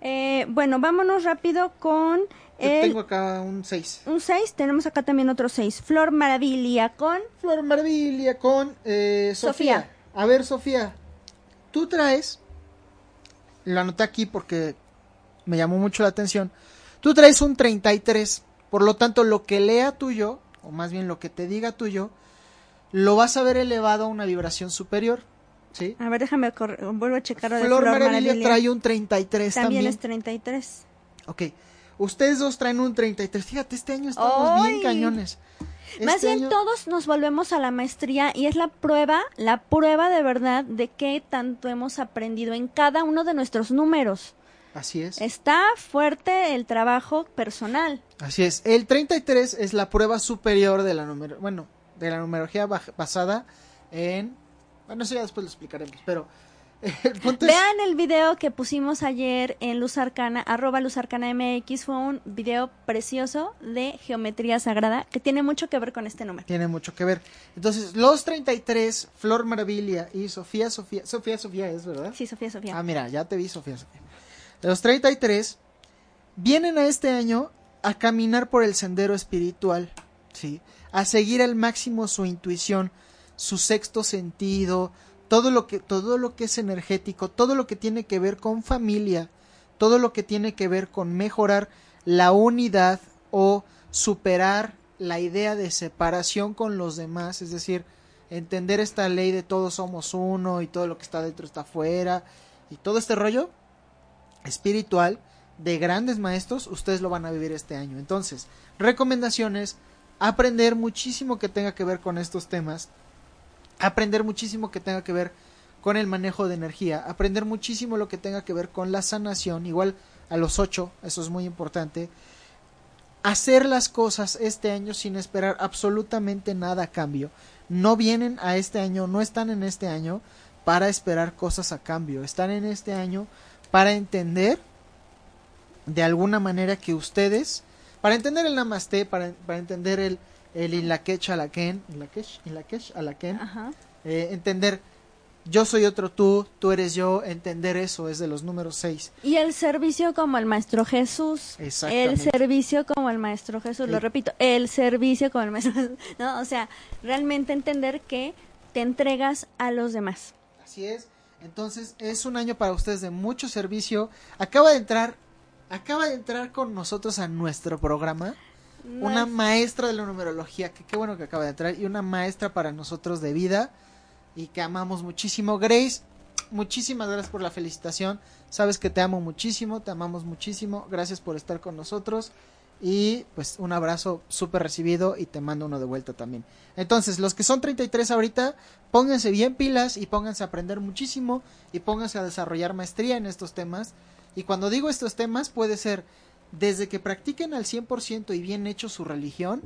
Eh, bueno, vámonos rápido con el... tengo acá un 6. Un 6, tenemos acá también otro 6. Flor Maravilla con... Flor Maravilla con eh, Sofía. A ver, Sofía, tú traes, lo anoté aquí porque me llamó mucho la atención, tú traes un 33, por lo tanto lo que lea tuyo, o más bien lo que te diga tuyo, lo vas a ver elevado a una vibración superior. ¿Sí? A ver, déjame, vuelvo a checar. Flor, Flor Maravilla, trae un 33 también. También es 33. Ok. Ustedes dos traen un 33. Fíjate, este año estamos bien cañones. Más este bien todos nos volvemos a la maestría y es la prueba, la prueba de verdad de qué tanto hemos aprendido en cada uno de nuestros números. Así es. Está fuerte el trabajo personal. Así es. El 33 es la prueba superior de la número, bueno, de la numerología basada en bueno, eso ya después lo explicaremos, pero Vean el video que pusimos ayer en Luz Arcana, arroba Luz Arcana MX, fue un video precioso de geometría sagrada que tiene mucho que ver con este número. Tiene mucho que ver. Entonces, los 33, Flor Maravilla y Sofía Sofía, Sofía Sofía es, ¿verdad? Sí, Sofía Sofía. Ah, mira, ya te vi Sofía Sofía. Los 33 vienen a este año a caminar por el sendero espiritual, ¿sí? A seguir al máximo su intuición, su sexto sentido, todo lo que todo lo que es energético, todo lo que tiene que ver con familia, todo lo que tiene que ver con mejorar la unidad o superar la idea de separación con los demás, es decir, entender esta ley de todos somos uno y todo lo que está dentro está afuera y todo este rollo espiritual de grandes maestros, ustedes lo van a vivir este año. Entonces, recomendaciones, aprender muchísimo que tenga que ver con estos temas, aprender muchísimo que tenga que ver con el manejo de energía, aprender muchísimo lo que tenga que ver con la sanación, igual a los ocho, eso es muy importante, hacer las cosas este año sin esperar absolutamente nada a cambio. No vienen a este año, no están en este año para esperar cosas a cambio, están en este año para entender de alguna manera que ustedes, para entender el namaste, para, para entender el, el Inlakesh Alaken, Inlakesh, Inlakesh Alaken, eh, entender yo soy otro tú, tú eres yo, entender eso es de los números seis. Y el servicio como el Maestro Jesús. El servicio como el Maestro Jesús, lo repito, el servicio como el Maestro Jesús. No, o sea, realmente entender que te entregas a los demás. Así es. Entonces, es un año para ustedes de mucho servicio. Acaba de entrar, acaba de entrar con nosotros a nuestro programa una maestra de la numerología, que qué bueno que acaba de entrar, y una maestra para nosotros de vida y que amamos muchísimo. Grace, muchísimas gracias por la felicitación. Sabes que te amo muchísimo, te amamos muchísimo. Gracias por estar con nosotros. Y pues un abrazo súper recibido y te mando uno de vuelta también. Entonces, los que son 33 ahorita, pónganse bien pilas y pónganse a aprender muchísimo y pónganse a desarrollar maestría en estos temas. Y cuando digo estos temas, puede ser desde que practiquen al 100% y bien hecho su religión,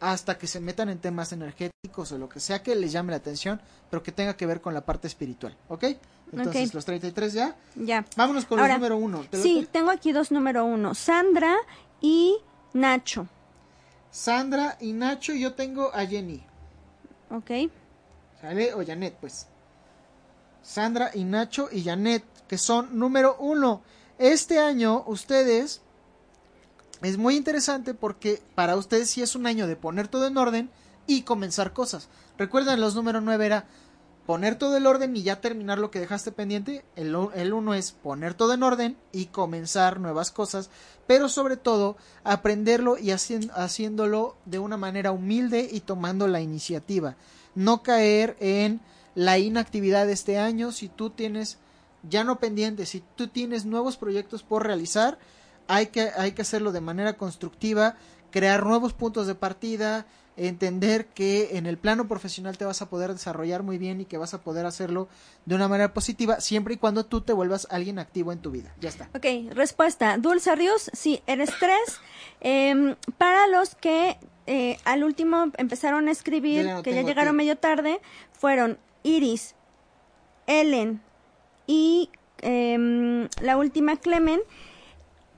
hasta que se metan en temas energéticos o lo que sea que les llame la atención, pero que tenga que ver con la parte espiritual, ¿ok? Entonces, los 33 ya. Ya. Vámonos con el número uno. Sí, tengo aquí dos número uno, Sandra y Nacho. Sandra y Nacho, yo tengo a Jenny. Ok. ¿Sale? O Janet, pues. Sandra y Nacho y Janet, que son número uno. Este año ustedes es muy interesante porque para ustedes sí es un año de poner todo en orden, y comenzar cosas. Recuerden, los números 9 era poner todo el orden y ya terminar lo que dejaste pendiente. El, el uno es poner todo en orden y comenzar nuevas cosas, pero sobre todo aprenderlo y haciéndolo de una manera humilde y tomando la iniciativa. No caer en la inactividad de este año si tú tienes ya no pendiente, si tú tienes nuevos proyectos por realizar, hay que, hay que hacerlo de manera constructiva, crear nuevos puntos de partida, entender que en el plano profesional te vas a poder desarrollar muy bien y que vas a poder hacerlo de una manera positiva siempre y cuando tú te vuelvas alguien activo en tu vida. Ya está. Ok, respuesta. Dulce Ríos, sí, eres tres. Em, para los que eh, al último empezaron a escribir, que ya llegaron medio tarde, fueron Iris, Ellen y em, la última Clemen.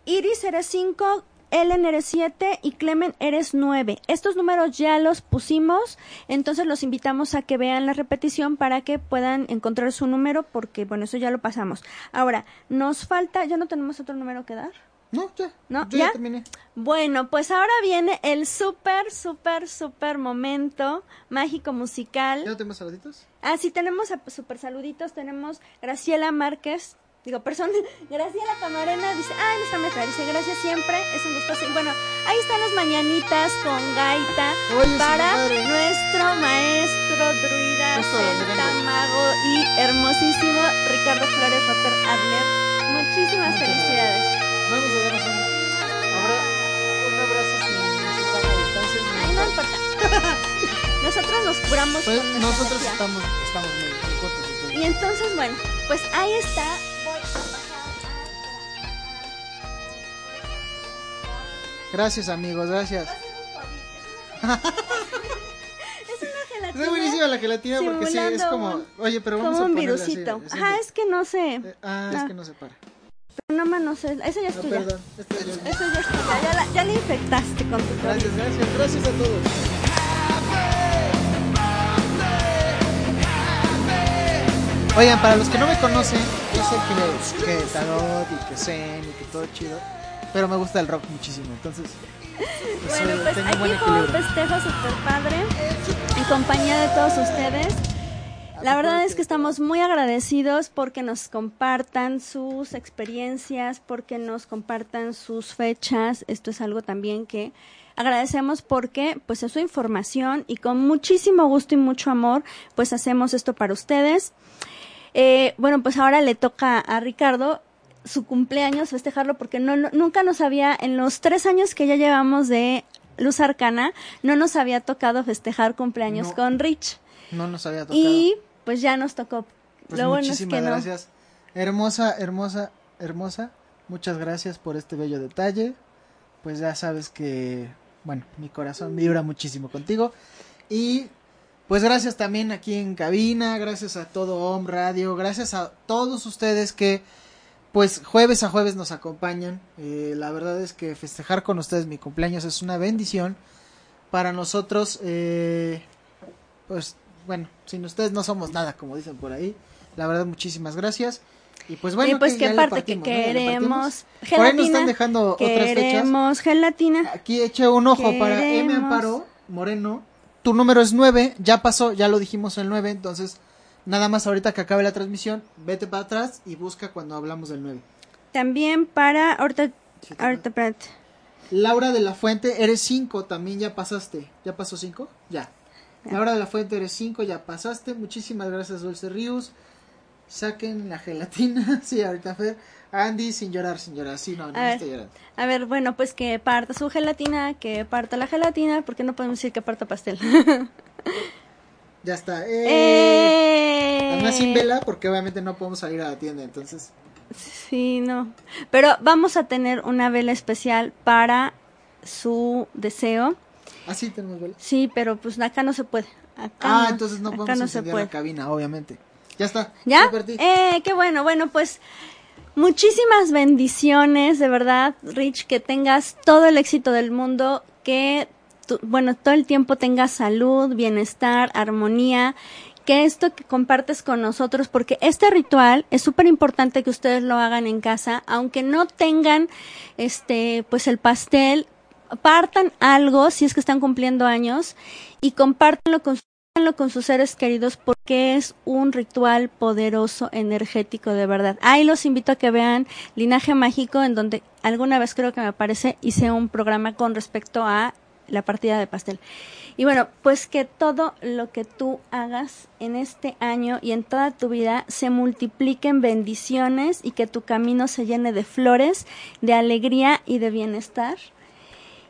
Iris eres cinco, Ellen eres 7 y Clemen eres 9. Estos números ya los pusimos, entonces los invitamos a que vean la repetición para que puedan encontrar su número, porque bueno, eso ya lo pasamos. Ahora, nos falta, ¿ya no tenemos otro número que dar? No, ya. ¿No? ¿Ya? terminé. Bueno, pues ahora viene el súper, súper, súper momento mágico musical. ¿Ya no tenemos saluditos? Ah, sí, tenemos súper saluditos. Tenemos Graciela Márquez, digo, persona, Graciela Camarena dice, ay, no está mejor, dice, gracias siempre, es un gusto. Y bueno, ahí están las mañanitas con gaita para nuestro maestro druida, celta, mago y hermosísimo Ricardo Flores Rotter Adler. Muchísimas felicidades. Vamos a darnos un, un abrazo sin distancia. Ay, no importa. nosotros nos curamos pues, Nosotros estamos, estamos muy cortos. Y entonces, bueno, pues ahí está Gracias amigos, gracias. es una gelatina. Es buenísima la gelatina porque sí, es como, oye, pero vamos como a un virusito. Así, Ajá, es que no sé. Eh, ah, es que no se para. Pero no no sé, esa ya es no, tuya. Perdón, esta ya es Eso ya es tuya, ya la, ya la infectaste con tu Gracias, gracias, gracias a todos. Oigan, para los que no me conocen, yo sé que, que tarot y que zen y que todo chido pero me gusta el rock muchísimo, entonces... Pues, bueno, pues aquí fue un festejo super padre en compañía de todos ustedes. La verdad es que estamos muy agradecidos porque nos compartan sus experiencias, porque nos compartan sus fechas. Esto es algo también que agradecemos porque pues es su información y con muchísimo gusto y mucho amor pues hacemos esto para ustedes. Eh, bueno, pues ahora le toca a Ricardo su cumpleaños, festejarlo, porque no, nunca nos había, en los tres años que ya llevamos de Luz Arcana, no nos había tocado festejar cumpleaños con Rich. No nos había tocado. Y pues ya nos tocó. Pues Lo bueno es que gracias. Hermosa, hermosa, hermosa. Muchas gracias por este bello detalle. Pues ya sabes que, bueno, mi corazón vibra muchísimo contigo. Y pues gracias también aquí en cabina, gracias a todo Home Radio, gracias a todos ustedes que pues jueves a jueves nos acompañan. Eh, la verdad es que festejar con ustedes mi cumpleaños es una bendición. Para nosotros, eh, pues bueno, sin ustedes no somos nada, como dicen por ahí. La verdad, muchísimas gracias. Y pues bueno, y pues que, aparte que queremos gelatina, por ahí nos están dejando otras fechas. Queremos gelatina. Aquí eche un ojo para M Amparo Moreno. Tu número es 9, ya pasó, ya lo dijimos el 9, entonces Nada más ahorita que acabe la transmisión, vete para atrás y busca cuando hablamos del 9. También para, ahorita, ahorita, espérate. Laura de la Fuente, eres 5, también ya pasaste. ¿Ya pasó 5? Ya. Laura de la Fuente, eres 5, ya pasaste. Muchísimas gracias, Dulce Ríos. Saquen la gelatina. sí, ahorita Fer. Andy, sin llorar, sin llorar. Sí, no, no estoy llorando. A ver, bueno, pues que parta su gelatina, que parta la gelatina, porque no podemos decir que parta pastel. Ya está. Eh. Además sin vela porque obviamente no podemos salir a la tienda, entonces. Sí, no. Pero vamos a tener una vela especial para su deseo. Ah, sí, tenemos vela. Sí, pero pues acá no se puede. ah, entonces no podemos encender la cabina, obviamente. Ya está. ¿Ya? Eh, qué bueno. Bueno, pues muchísimas bendiciones, de verdad, Rich, que tengas todo el éxito del mundo, que bueno, todo el tiempo tengas salud, bienestar, armonía, que esto que compartes con nosotros, porque este ritual es súper importante que ustedes lo hagan en casa, aunque no tengan este, pues el pastel, compartan algo si es que están cumpliendo años y compártanlo con, con sus seres queridos porque es un ritual poderoso, energético de verdad. Ahí los invito a que vean Linaje Mágico en donde alguna vez creo que me parece hice un programa con respecto a la partida de pastel. Y bueno, pues que todo lo que tú hagas en este año y en toda tu vida se multiplique en bendiciones y que tu camino se llene de flores, de alegría y de bienestar.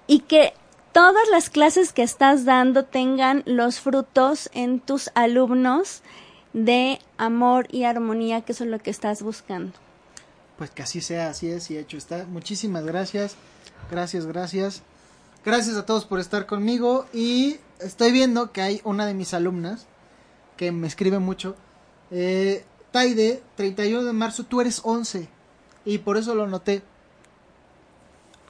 Y que todas las clases que estás dando tengan los frutos en tus alumnos de amor y armonía, que eso es lo que estás buscando. Pues que así sea, así es y hecho está. Muchísimas gracias, gracias, gracias. Gracias a todos por estar conmigo y estoy viendo que hay una de mis alumnas que me escribe mucho. Eh, Taide, 31 de marzo, tú eres 11 y por eso lo noté.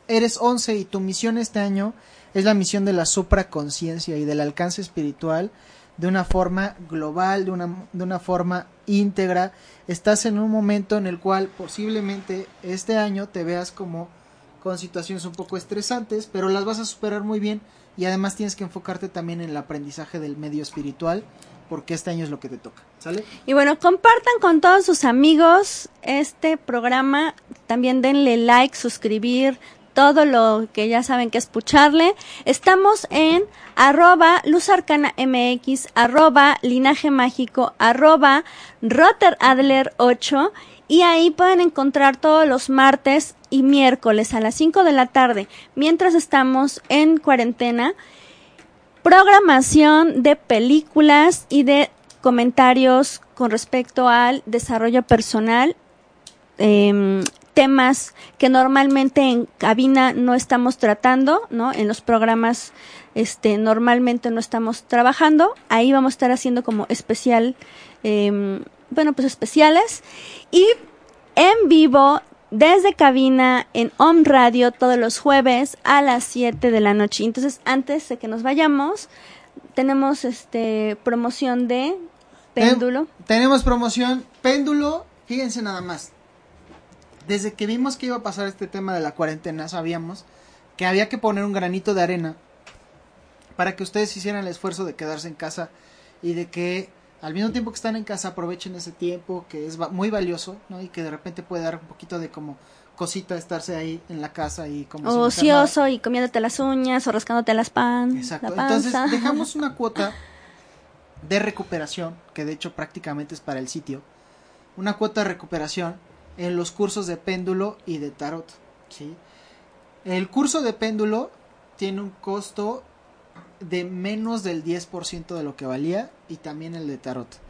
Eres 11 y tu misión este año es la misión de la supraconciencia y del alcance espiritual de una forma global, de una, de una forma íntegra. Estás en un momento en el cual posiblemente este año te veas como con situaciones un poco estresantes, pero las vas a superar muy bien y además tienes que enfocarte también en el aprendizaje del medio espiritual porque este año es lo que te toca, ¿sale? Y bueno, compartan con todos sus amigos este programa, también denle like, suscribir, todo lo que ya saben que escucharle. Estamos en arroba luzarcanamx, arroba linaje mágico, arroba roteradler 8 y ahí pueden encontrar todos los martes y miércoles a las 5 de la tarde, mientras estamos en cuarentena, programación de películas y de comentarios con respecto al desarrollo personal, em, temas que normalmente en cabina no estamos tratando, ¿no? En los programas este normalmente no estamos trabajando, ahí vamos a estar haciendo como especial eh, bueno, pues especiales y en vivo desde cabina en Home Radio todos los jueves a las 7 de la noche. Entonces, antes de que nos vayamos, tenemos este promoción de péndulo. tenemos promoción péndulo, fíjense nada más. Desde que vimos que iba a pasar este tema de la cuarentena, sabíamos que había que poner un granito de arena para que ustedes hicieran el esfuerzo de quedarse en casa y de que al mismo tiempo que están en casa aprovechen ese tiempo que es muy valioso, ¿no? Y que de repente puede dar un poquito de como cosita estarse ahí en la casa y como ocioso y comiéndote las uñas o rascándote las pan Exacto. Entonces dejamos una cuota de recuperación que de hecho prácticamente es para el sitio, una cuota de recuperación en los cursos de péndulo y de tarot, ¿sí? El curso de péndulo tiene un costo de menos del 10% de lo que valía y también el de tarot.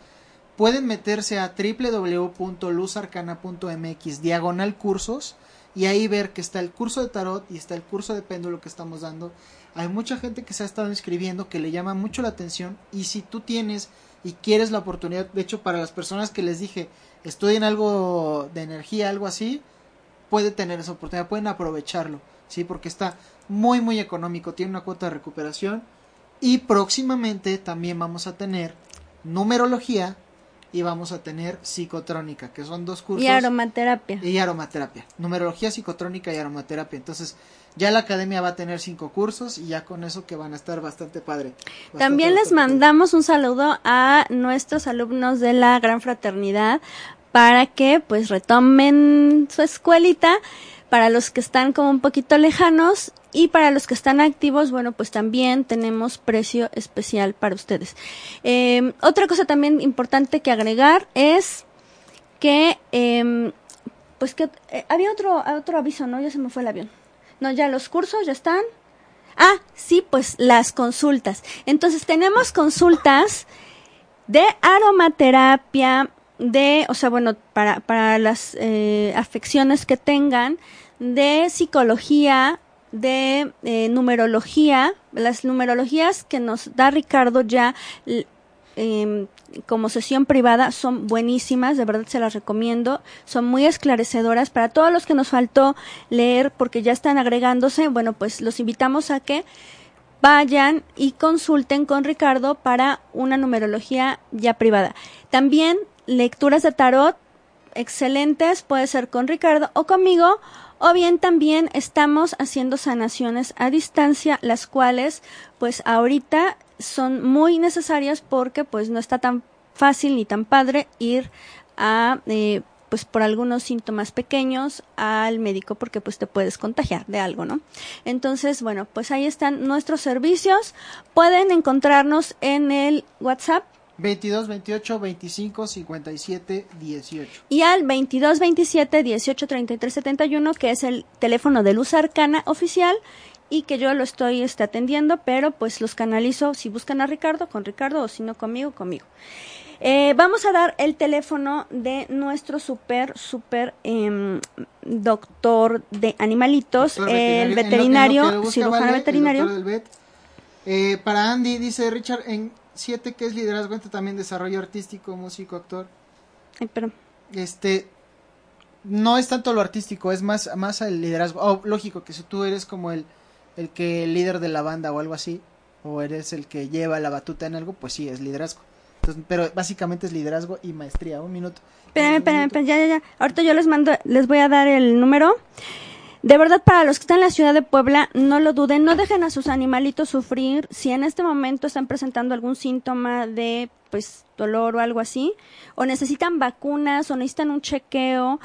Pueden meterse a www.luzarcana.mx diagonal cursos y ahí ver que está el curso de tarot y está el curso de péndulo que estamos dando. Hay mucha gente que se ha estado inscribiendo que le llama mucho la atención y si tú tienes y quieres la oportunidad, de hecho para las personas que les dije estudien algo de energía, algo así, puede tener esa oportunidad, pueden aprovecharlo, ¿sí? Porque está muy muy económico, tiene una cuota de recuperación y próximamente también vamos a tener numerología y vamos a tener psicotrónica, que son dos cursos. Y aromaterapia. Y aromaterapia. Numerología, psicotrónica y aromaterapia. Entonces, ya la academia va a tener cinco cursos y ya con eso que van a estar bastante padre. También les mandamos un saludo a nuestros alumnos de la Gran Fraternidad para que pues retomen su escuelita para los que están como un poquito lejanos y para los que están activos, bueno, pues también tenemos precio especial para ustedes. Eh, otra cosa también importante que agregar es que, eh, pues que eh, había otro, otro aviso, ¿no? Ya se me fue el avión. No, ya los cursos ya están. Ah, sí, pues las consultas. Entonces tenemos consultas de aromaterapia, de, o sea, bueno, para, para las eh, afecciones que tengan, de psicología, de eh, numerología, las numerologías que nos da Ricardo ya em, como sesión privada son buenísimas, de verdad se las recomiendo, son muy esclarecedoras. Para todos los que nos faltó leer porque ya están agregándose, bueno, pues los invitamos a que vayan y consulten con Ricardo para una numerología ya privada. También lecturas de tarot excelentes, puede ser con Ricardo o conmigo, o bien también estamos haciendo sanaciones a distancia, las cuales pues ahorita son muy necesarias porque pues no está tan fácil ni tan padre ir a eh, pues por algunos síntomas pequeños al médico porque pues te puedes contagiar de algo, ¿no? Entonces, bueno, pues ahí están nuestros servicios. Pueden encontrarnos en el WhatsApp 22 28 25 57 18. y al 22 27 18 33 71 que es el teléfono de Luz Arcana oficial y que yo lo estoy este, atendiendo, pero pues los canalizo si buscan a Ricardo con Ricardo o si no conmigo conmigo. Eh, vamos a dar el teléfono de nuestro super, super em, doctor de animalitos, Doctor el veterinario, en lo lo cirujano vale, veterinario. vet. Eh, para Andy, dice Richard, en 7 que es liderazgo, entra también desarrollo artístico, músico, actor. Ay, pero, Este, no es tanto lo artístico, es más, más el liderazgo. Oh, lógico que si tú eres como el, el que el líder de la banda o algo así, o eres el que lleva la batuta en algo, pues sí, es liderazgo. Entonces, pero básicamente es liderazgo y maestría. Un minuto. espérame, espérame, ya, ya, ya. Ahorita yo les mando, les voy a dar el número. De verdad, para los que están en la ciudad de Puebla, no lo duden, no dejen a sus animalitos sufrir. Si en este momento están presentando algún síntoma de, pues, dolor o algo así, o necesitan vacunas o necesitan un chequeo,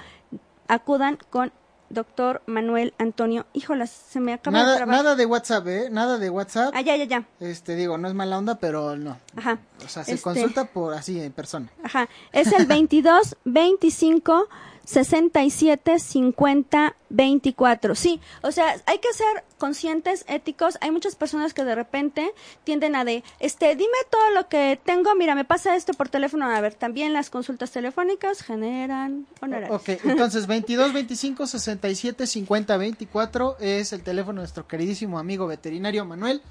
acudan con doctor Manuel Antonio. Híjolas, se me acaba de Nada, trabar. nada de WhatsApp, ¿eh? Nada de WhatsApp. Ah, ya, ya, ya. Este, digo, no es mala onda, pero no. Ajá. O sea, se Este- consulta por así, en persona. Ajá. Es el 22 25 67 50 24. Sí, o sea, hay que ser conscientes, éticos. Hay muchas personas que de repente tienden a de, este, dime todo lo que tengo, mira, me pasa esto por teléfono. A ver, también las consultas telefónicas generan honorarios. Ok, entonces 22 25 67 50 24 es el teléfono de nuestro queridísimo amigo veterinario Manuel.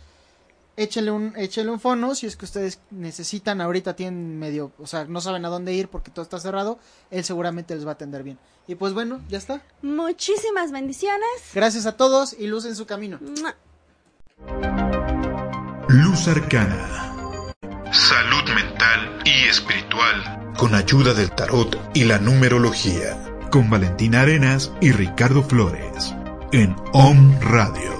Échenle un, échenle un fono si es que ustedes necesitan, ahorita tienen medio, o sea, no saben a dónde ir porque todo está cerrado, él seguramente les va a atender bien. Y pues bueno, ya está. Muchísimas bendiciones. Gracias a todos y luz en su camino. ¡Mua! Luz Arcana. Salud mental y espiritual. Con ayuda del tarot y la numerología. Con Valentina Arenas y Ricardo Flores. En OM Radio.